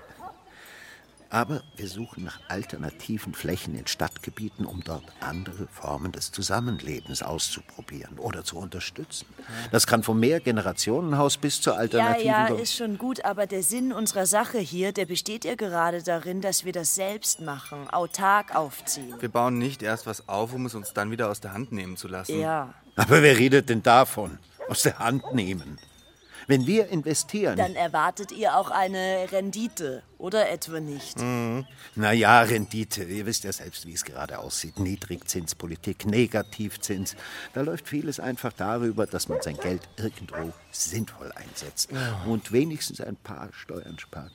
Speaker 19: Aber wir suchen nach alternativen Flächen in Stadtgebieten, um dort andere Formen des Zusammenlebens auszuprobieren oder zu unterstützen. Das kann vom Mehrgenerationenhaus bis zur
Speaker 24: Ja,
Speaker 19: alternativen...
Speaker 24: ja,
Speaker 19: Ge-
Speaker 24: ist schon gut, aber der Sinn unserer Sache hier, der besteht ja gerade darin, dass wir das selbst machen, autark aufziehen.
Speaker 13: Wir bauen nicht erst was auf, um es uns dann wieder aus der Hand nehmen zu lassen.
Speaker 24: Ja.
Speaker 19: Aber wer redet denn davon? Aus der Hand nehmen. Wenn wir investieren...
Speaker 24: Dann erwartet ihr auch eine Rendite, oder etwa nicht?
Speaker 19: Mhm. Na ja, Rendite. Ihr wisst ja selbst, wie es gerade aussieht. Niedrigzinspolitik, Negativzins. Da läuft vieles einfach darüber, dass man sein Geld irgendwo sinnvoll einsetzt
Speaker 13: Ja.
Speaker 19: und wenigstens ein paar Steuern spart.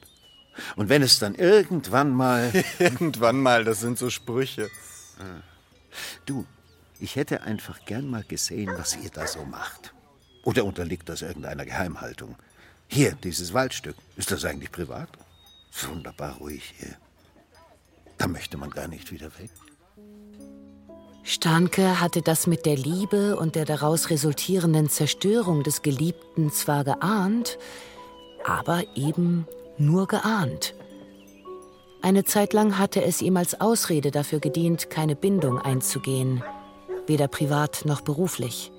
Speaker 19: Und wenn es dann irgendwann mal.
Speaker 13: irgendwann mal, das sind so Sprüche.
Speaker 19: Ah. Du, ich hätte einfach gern mal gesehen, was ihr da so macht. Oder unterliegt das irgendeiner Geheimhaltung? Hier, dieses Waldstück. Ist das eigentlich privat? Wunderbar ruhig hier. Da möchte man gar nicht wieder weg.
Speaker 4: Starnke hatte das mit der Liebe und der daraus resultierenden Zerstörung des Geliebten zwar geahnt, aber eben nur geahnt. Eine Zeit lang hatte es ihm als Ausrede dafür gedient, keine Bindung einzugehen, weder privat noch beruflich.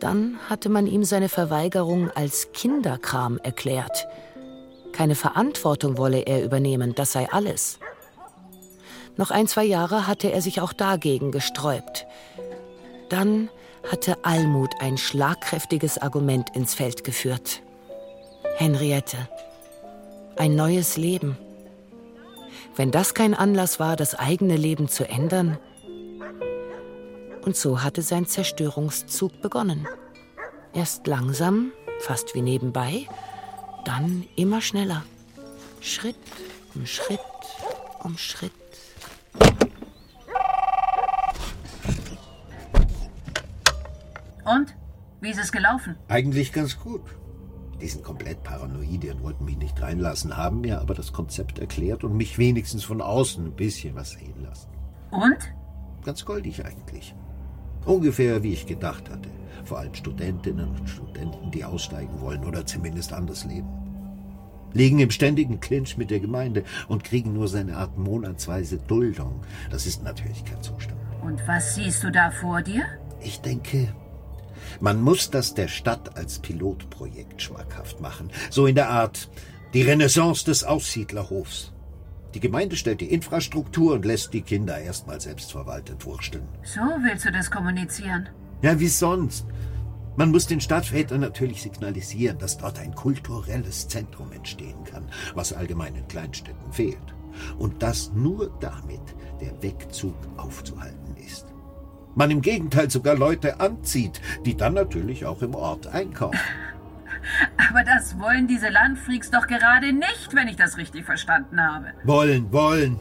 Speaker 4: Dann hatte man ihm seine Verweigerung als Kinderkram erklärt. Keine Verantwortung wolle er übernehmen, das sei alles. Noch ein, zwei Jahre hatte er sich auch dagegen gesträubt. Dann hatte Almut ein schlagkräftiges Argument ins Feld geführt. Henriette. Ein neues Leben. Wenn das kein Anlass war, das eigene Leben zu ändern. Und so hatte sein Zerstörungszug begonnen. Erst langsam, fast wie nebenbei, dann immer schneller. Schritt um Schritt um Schritt.
Speaker 12: Und? Wie ist es gelaufen?
Speaker 19: Eigentlich ganz gut. Die sind komplett paranoide und wollten mich nicht reinlassen, haben mir aber das Konzept erklärt und mich wenigstens von außen ein bisschen was sehen lassen.
Speaker 12: Und?
Speaker 19: Ganz goldig eigentlich. Ungefähr wie ich gedacht hatte. Vor allem Studentinnen und Studenten, die aussteigen wollen oder zumindest anders leben. Liegen im ständigen Clinch mit der Gemeinde und kriegen nur seine Art monatsweise Duldung. Das ist natürlich kein Zustand.
Speaker 12: Und was siehst du da vor dir?
Speaker 19: Ich denke, man muss das der Stadt als Pilotprojekt schmackhaft machen. So in der Art die Renaissance des Aussiedlerhofs. Die Gemeinde stellt die Infrastruktur und lässt die Kinder erstmal selbstverwaltet wursteln.
Speaker 12: So willst du das kommunizieren?
Speaker 19: Ja, wie sonst? Man muss den Stadtvätern natürlich signalisieren, dass dort ein kulturelles Zentrum entstehen kann, was allgemein in Kleinstädten fehlt. Und dass nur damit der Wegzug aufzuhalten ist. Man im Gegenteil sogar Leute anzieht, die dann natürlich auch im Ort einkaufen.
Speaker 12: Aber das wollen diese Landfreaks doch gerade nicht, wenn ich das richtig verstanden habe.
Speaker 19: Wollen, wollen.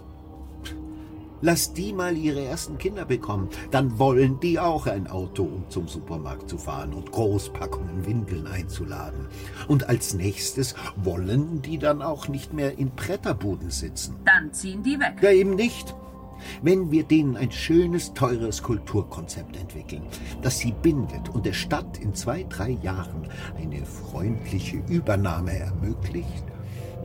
Speaker 19: Lass die mal ihre ersten Kinder bekommen, dann wollen die auch ein Auto, um zum Supermarkt zu fahren und Großpackungen Windeln einzuladen. Und als nächstes wollen die dann auch nicht mehr in Bretterbuden sitzen.
Speaker 12: Dann ziehen die weg.
Speaker 19: Ja, eben nicht. Wenn wir denen ein schönes, teures Kulturkonzept entwickeln, das sie bindet und der Stadt in zwei, drei Jahren eine freundliche Übernahme ermöglicht,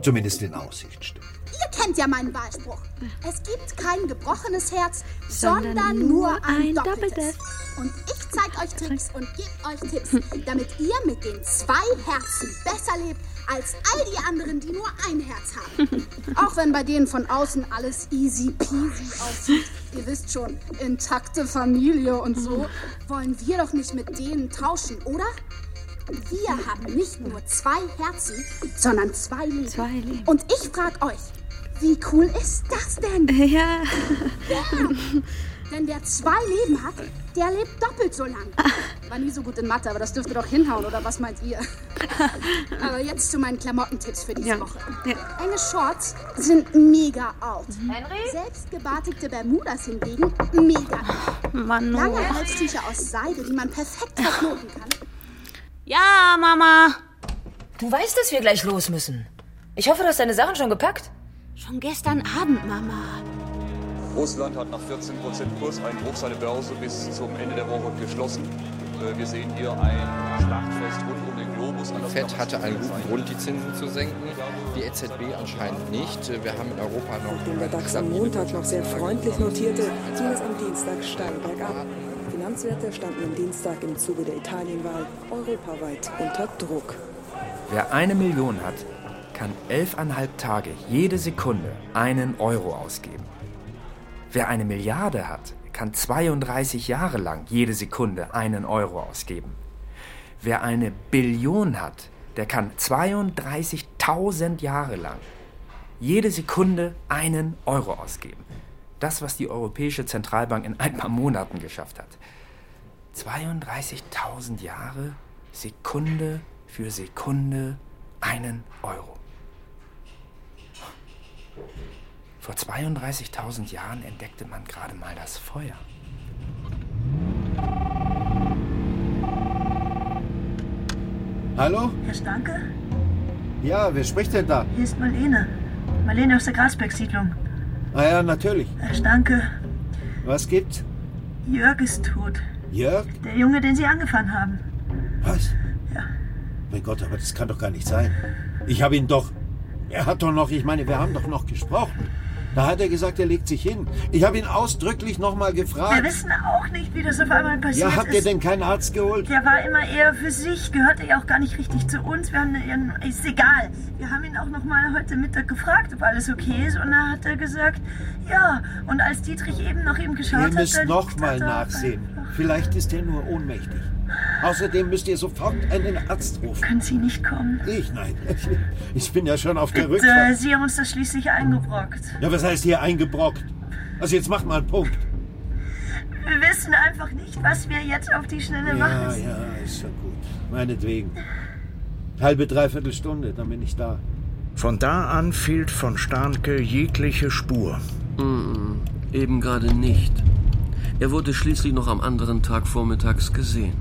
Speaker 19: zumindest in Aussicht stellt.
Speaker 25: Ihr kennt ja meinen Wahlspruch. Es gibt kein gebrochenes Herz,
Speaker 26: Sondern
Speaker 25: sondern,
Speaker 26: nur
Speaker 25: ein,
Speaker 26: ein
Speaker 25: doppeltes.
Speaker 26: doppeltes.
Speaker 25: Und ich zeig euch Tricks und gebe euch Tipps, damit ihr mit den zwei Herzen besser lebt als all die anderen, die nur ein Herz haben. Auch wenn bei denen von außen alles easy peasy aussieht. Ihr wisst schon, intakte Familie und so, wollen wir doch nicht mit denen tauschen, oder? Wir haben nicht nur zwei Herzen, sondern zwei Leben.
Speaker 26: Zwei Leben.
Speaker 25: Und ich frag euch, wie cool ist das denn?
Speaker 26: Ja.
Speaker 25: Ja. Denn wer zwei Leben hat, der lebt doppelt so lang. War nie so gut in Mathe, aber das dürfte doch hinhauen, oder was meint ihr? aber jetzt zu meinen Klamottentipps für diese
Speaker 26: Ja.
Speaker 25: Woche.
Speaker 26: Ja.
Speaker 25: Enge Shorts sind mega out.
Speaker 22: Henry?
Speaker 25: Selbstgebartigte Bermudas hingegen mega.
Speaker 26: Mann,
Speaker 25: Lange
Speaker 26: oh.
Speaker 25: Halstücher aus Seide, die man perfekt verknoten kann.
Speaker 20: Ja, Mama. Du weißt, dass wir gleich los müssen. Ich hoffe, du hast deine Sachen schon gepackt.
Speaker 26: Schon gestern Abend, Mama.
Speaker 27: Russland hat nach 14% Kurseinbruch seine Börse bis zum Ende der Woche geschlossen. Äh, Wir sehen hier ein Schlachtfest rund um den Globus.
Speaker 28: Die FED hatte einen guten Grund, die Zinsen zu senken, die EZB anscheinend nicht. Wir haben in Europa noch
Speaker 29: Nachdem der DAX am Montag noch sehr freundlich notierte, ging es am Dienstag steil bergab. Finanzwerte standen am Dienstag im Zuge der Italienwahl europaweit unter Druck.
Speaker 13: Wer eine Million hat, kann elfeinhalb Tage jede Sekunde einen Euro ausgeben. Wer eine Milliarde hat, kann 32 Jahre lang jede Sekunde einen Euro ausgeben. Wer eine Billion hat, der kann 32.000 Jahre lang jede Sekunde einen Euro ausgeben. Das, was die Europäische Zentralbank in ein paar Monaten geschafft hat. 32.000 Jahre, Sekunde für Sekunde einen Euro. Vor 32.000 Jahren entdeckte man gerade mal das Feuer.
Speaker 19: Hallo?
Speaker 30: Herr Stanke?
Speaker 19: Ja, wer spricht denn da?
Speaker 30: Hier ist Marlene. Marlene aus der Grasberg-Siedlung.
Speaker 19: Ah ja, natürlich.
Speaker 30: Herr Stanke,
Speaker 19: Was gibt's?
Speaker 30: Jörg ist tot.
Speaker 19: Jörg?
Speaker 30: Der Junge, den Sie angefangen haben.
Speaker 19: Was?
Speaker 30: Ja.
Speaker 19: Mein Gott, aber das kann doch gar nicht sein. Ich habe ihn doch. Er hat doch noch, ich meine, wir haben doch noch gesprochen. Da hat er gesagt, er legt sich hin. Ich habe ihn ausdrücklich nochmal gefragt.
Speaker 30: Wir wissen auch nicht, wie das auf einmal passiert
Speaker 19: Ja, habt
Speaker 30: ist.
Speaker 19: ihr denn keinen Arzt geholt?
Speaker 30: Der war immer eher für sich, gehörte ja auch gar nicht richtig zu uns. Wir haben ihn, ist egal. Wir haben ihn auch noch mal heute Mittag gefragt, ob alles okay ist. Und da hat er gesagt, ja. Und als Dietrich eben nach ihm geschaut
Speaker 19: Ihr
Speaker 30: hat,
Speaker 19: müsst
Speaker 30: da
Speaker 19: noch
Speaker 30: liegt
Speaker 19: mal
Speaker 30: er da.
Speaker 19: nachsehen. Vielleicht ist er nur ohnmächtig. Außerdem müsst ihr sofort einen Arzt rufen.
Speaker 30: Können Sie nicht kommen?
Speaker 19: Ich? Nein. Ich bin ja schon auf der Rückfahrt.
Speaker 30: Sie haben uns das schließlich eingebrockt.
Speaker 19: Ja, was heißt hier eingebrockt? Also jetzt macht mal einen Punkt.
Speaker 30: Wir wissen einfach nicht, was wir jetzt auf die Schnelle machen.
Speaker 19: Ja, ja, ist schon gut. Meinetwegen. Halbe, dreiviertel Stunde, dann bin ich da.
Speaker 10: Von da an fehlt von Starnke jegliche Spur.
Speaker 9: Mm, eben gerade nicht. Er wurde schließlich noch am anderen Tag vormittags gesehen.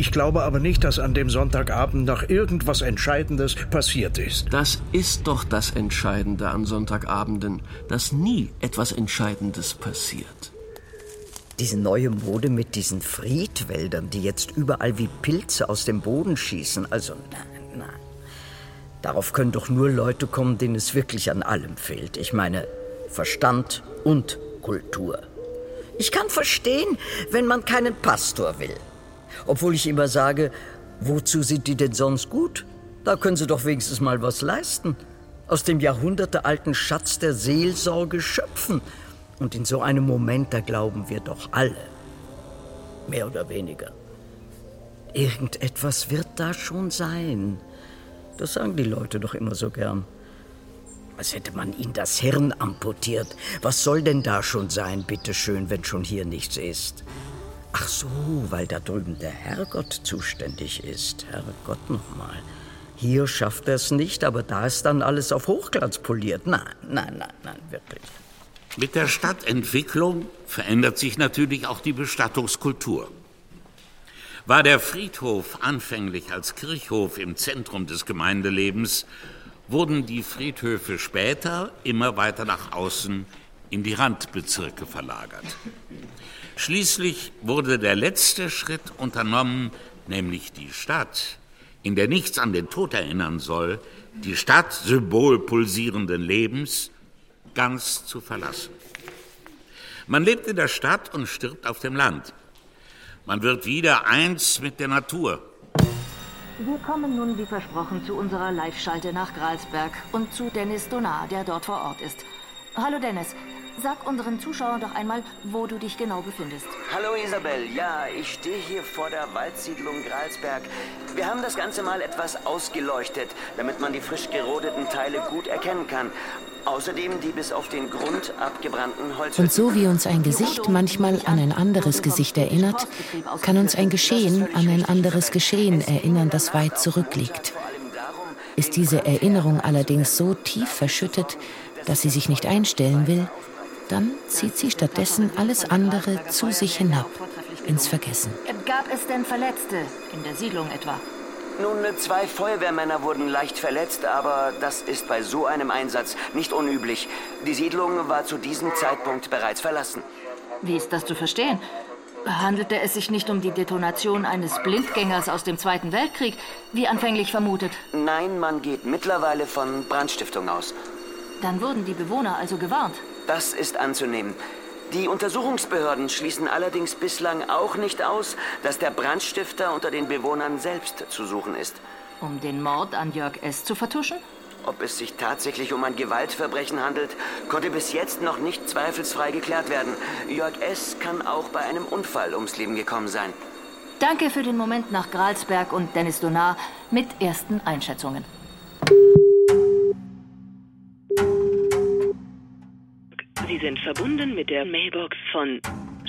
Speaker 10: Ich glaube aber nicht, dass an dem Sonntagabend noch irgendwas Entscheidendes passiert ist.
Speaker 9: Das ist doch das Entscheidende an Sonntagabenden, dass nie etwas Entscheidendes passiert.
Speaker 18: Diese neue Mode mit diesen Friedwäldern, die jetzt überall wie Pilze aus dem Boden schießen. Also, nein, nein. Darauf können doch nur Leute kommen, denen es wirklich an allem fehlt. Ich meine, Verstand und Kultur. Ich kann verstehen, wenn man keinen Pastor will. Obwohl ich immer sage, wozu sind die denn sonst gut? Da können sie doch wenigstens mal was leisten. Aus dem jahrhundertealten Schatz der Seelsorge schöpfen. Und in so einem Moment, da glauben wir doch alle. Mehr oder weniger. Irgendetwas wird da schon sein. Das sagen die Leute doch immer so gern. Als hätte man ihnen das Hirn amputiert. Was soll denn da schon sein, bitteschön, wenn schon hier nichts ist? Ach so, weil da drüben der Herrgott zuständig ist. Herrgott nochmal. Hier schafft er es nicht, aber da ist dann alles auf Hochglanz poliert. Nein, nein, nein, nein, wirklich.
Speaker 11: Mit der Stadtentwicklung verändert sich natürlich auch die Bestattungskultur. War der Friedhof anfänglich als Kirchhof im Zentrum des Gemeindelebens, wurden die Friedhöfe später immer weiter nach außen in die Randbezirke verlagert. Schließlich wurde der letzte Schritt unternommen, nämlich die Stadt, in der nichts an den Tod erinnern soll, die Stadt Symbol pulsierenden Lebens, ganz zu verlassen. Man lebt in der Stadt und stirbt auf dem Land. Man wird wieder eins mit der Natur.
Speaker 20: Wir kommen nun wie versprochen zu unserer Live-Schalte nach Gralsberg und zu Dennis Donar, der dort vor Ort ist. Hallo Dennis, sag unseren Zuschauern doch einmal, wo du dich genau befindest.
Speaker 31: Hallo Isabel, ja, ich stehe hier vor der Waldsiedlung Gralsberg. Wir haben das Ganze mal etwas ausgeleuchtet, damit man die frisch gerodeten Teile gut erkennen kann. Außerdem die bis auf den Grund abgebrannten Holz.
Speaker 4: Und so wie uns ein Gesicht manchmal an ein anderes Gesicht erinnert, kann uns ein Geschehen an ein anderes Geschehen erinnern, das weit zurückliegt. Ist diese Erinnerung allerdings so tief verschüttet, dass sie sich nicht einstellen will, dann zieht sie stattdessen alles andere zu sich hinab, ins Vergessen.
Speaker 20: Gab es denn Verletzte in der Siedlung etwa?
Speaker 31: Nun, zwei Feuerwehrmänner wurden leicht verletzt, aber das ist bei so einem Einsatz nicht unüblich. Die Siedlung war zu diesem Zeitpunkt bereits verlassen.
Speaker 20: Wie ist das zu verstehen? Handelte es sich nicht um die Detonation eines Blindgängers aus dem Zweiten Weltkrieg, wie anfänglich vermutet?
Speaker 31: Nein, man geht mittlerweile von Brandstiftung aus.
Speaker 20: Dann wurden die Bewohner also gewarnt.
Speaker 31: Das ist anzunehmen. Die Untersuchungsbehörden schließen allerdings bislang auch nicht aus, dass der Brandstifter unter den Bewohnern selbst zu suchen ist.
Speaker 20: Um den Mord an Jörg S. zu vertuschen?
Speaker 31: Ob es sich tatsächlich um ein Gewaltverbrechen handelt, konnte bis jetzt noch nicht zweifelsfrei geklärt werden. Jörg S. kann auch bei einem Unfall ums Leben gekommen sein.
Speaker 20: Danke für den Moment nach Gralsberg und Dennis Donar mit ersten Einschätzungen.
Speaker 17: Sind verbunden mit der Mailbox von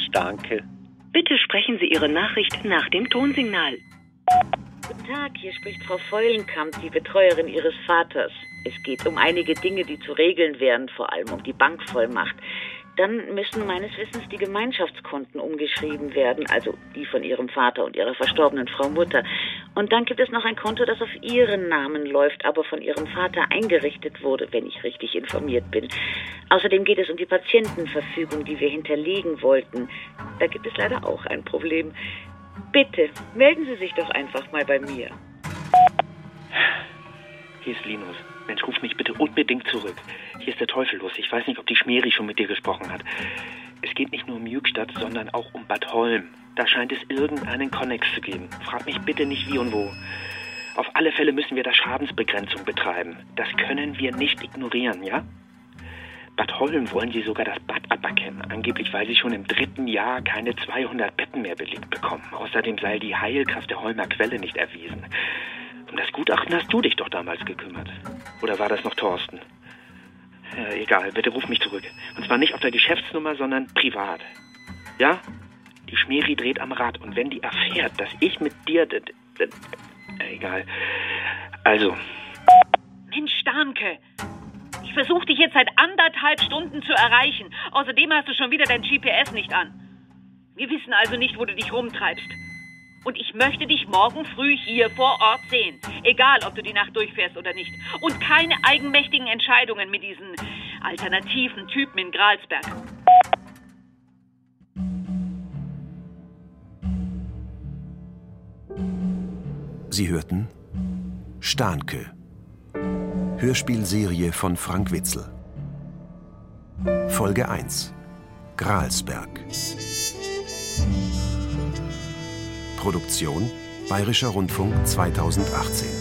Speaker 6: Starke.
Speaker 17: Bitte sprechen Sie Ihre Nachricht nach dem Tonsignal.
Speaker 32: Guten Tag, hier spricht Frau Feulenkamp, die Betreuerin Ihres Vaters. Es geht um einige Dinge, die zu regeln wären, vor allem um die Bankvollmacht. Dann müssen meines Wissens die Gemeinschaftskonten umgeschrieben werden, also die von Ihrem Vater und Ihrer verstorbenen Frau Mutter. Und dann gibt es noch ein Konto, das auf Ihren Namen läuft, aber von Ihrem Vater eingerichtet wurde, wenn ich richtig informiert bin. Außerdem geht es um die Patientenverfügung, die wir hinterlegen wollten. Da gibt es leider auch ein Problem. Bitte, melden Sie sich doch einfach mal bei mir.
Speaker 33: Hier ist Linus. Mensch, ruf mich bitte unbedingt zurück. Hier ist der Teufel los. Ich weiß nicht, ob die Schmeri schon mit dir gesprochen hat. Es geht nicht nur um Jügstadt, sondern auch um Bad Holm. Da scheint es irgendeinen Konnex zu geben. Frag mich bitte nicht wie und wo. Auf alle Fälle müssen wir da Schadensbegrenzung betreiben. Das können wir nicht ignorieren, ja? Bad Holm wollen sie sogar das Bad aberkennen, angeblich weil sie schon im dritten Jahr keine 200 Betten mehr belegt bekommen. Außerdem sei die Heilkraft der Holmer Quelle nicht erwiesen. Um das Gutachten hast du dich doch damals gekümmert. Oder war das noch Thorsten? Ja, egal, bitte ruf mich zurück. Und zwar nicht auf der Geschäftsnummer, sondern privat. Ja? Die Schmeri dreht am Rad und wenn die erfährt, dass ich mit dir... äh, Egal. Also,
Speaker 12: Mensch, Starnke. Ich versuche dich jetzt seit anderthalb Stunden zu erreichen. Außerdem hast du schon wieder dein GPS nicht an. Wir wissen also nicht, wo du dich rumtreibst. Und ich möchte dich morgen früh hier vor Ort sehen. Egal, ob du die Nacht durchfährst oder nicht. Und keine eigenmächtigen Entscheidungen mit diesen alternativen Typen in Gralsberg.
Speaker 34: Sie hörten Starnke. Hörspielserie von Frank Witzel. Folge 1. Gralsberg. Produktion Bayerischer Rundfunk 2018.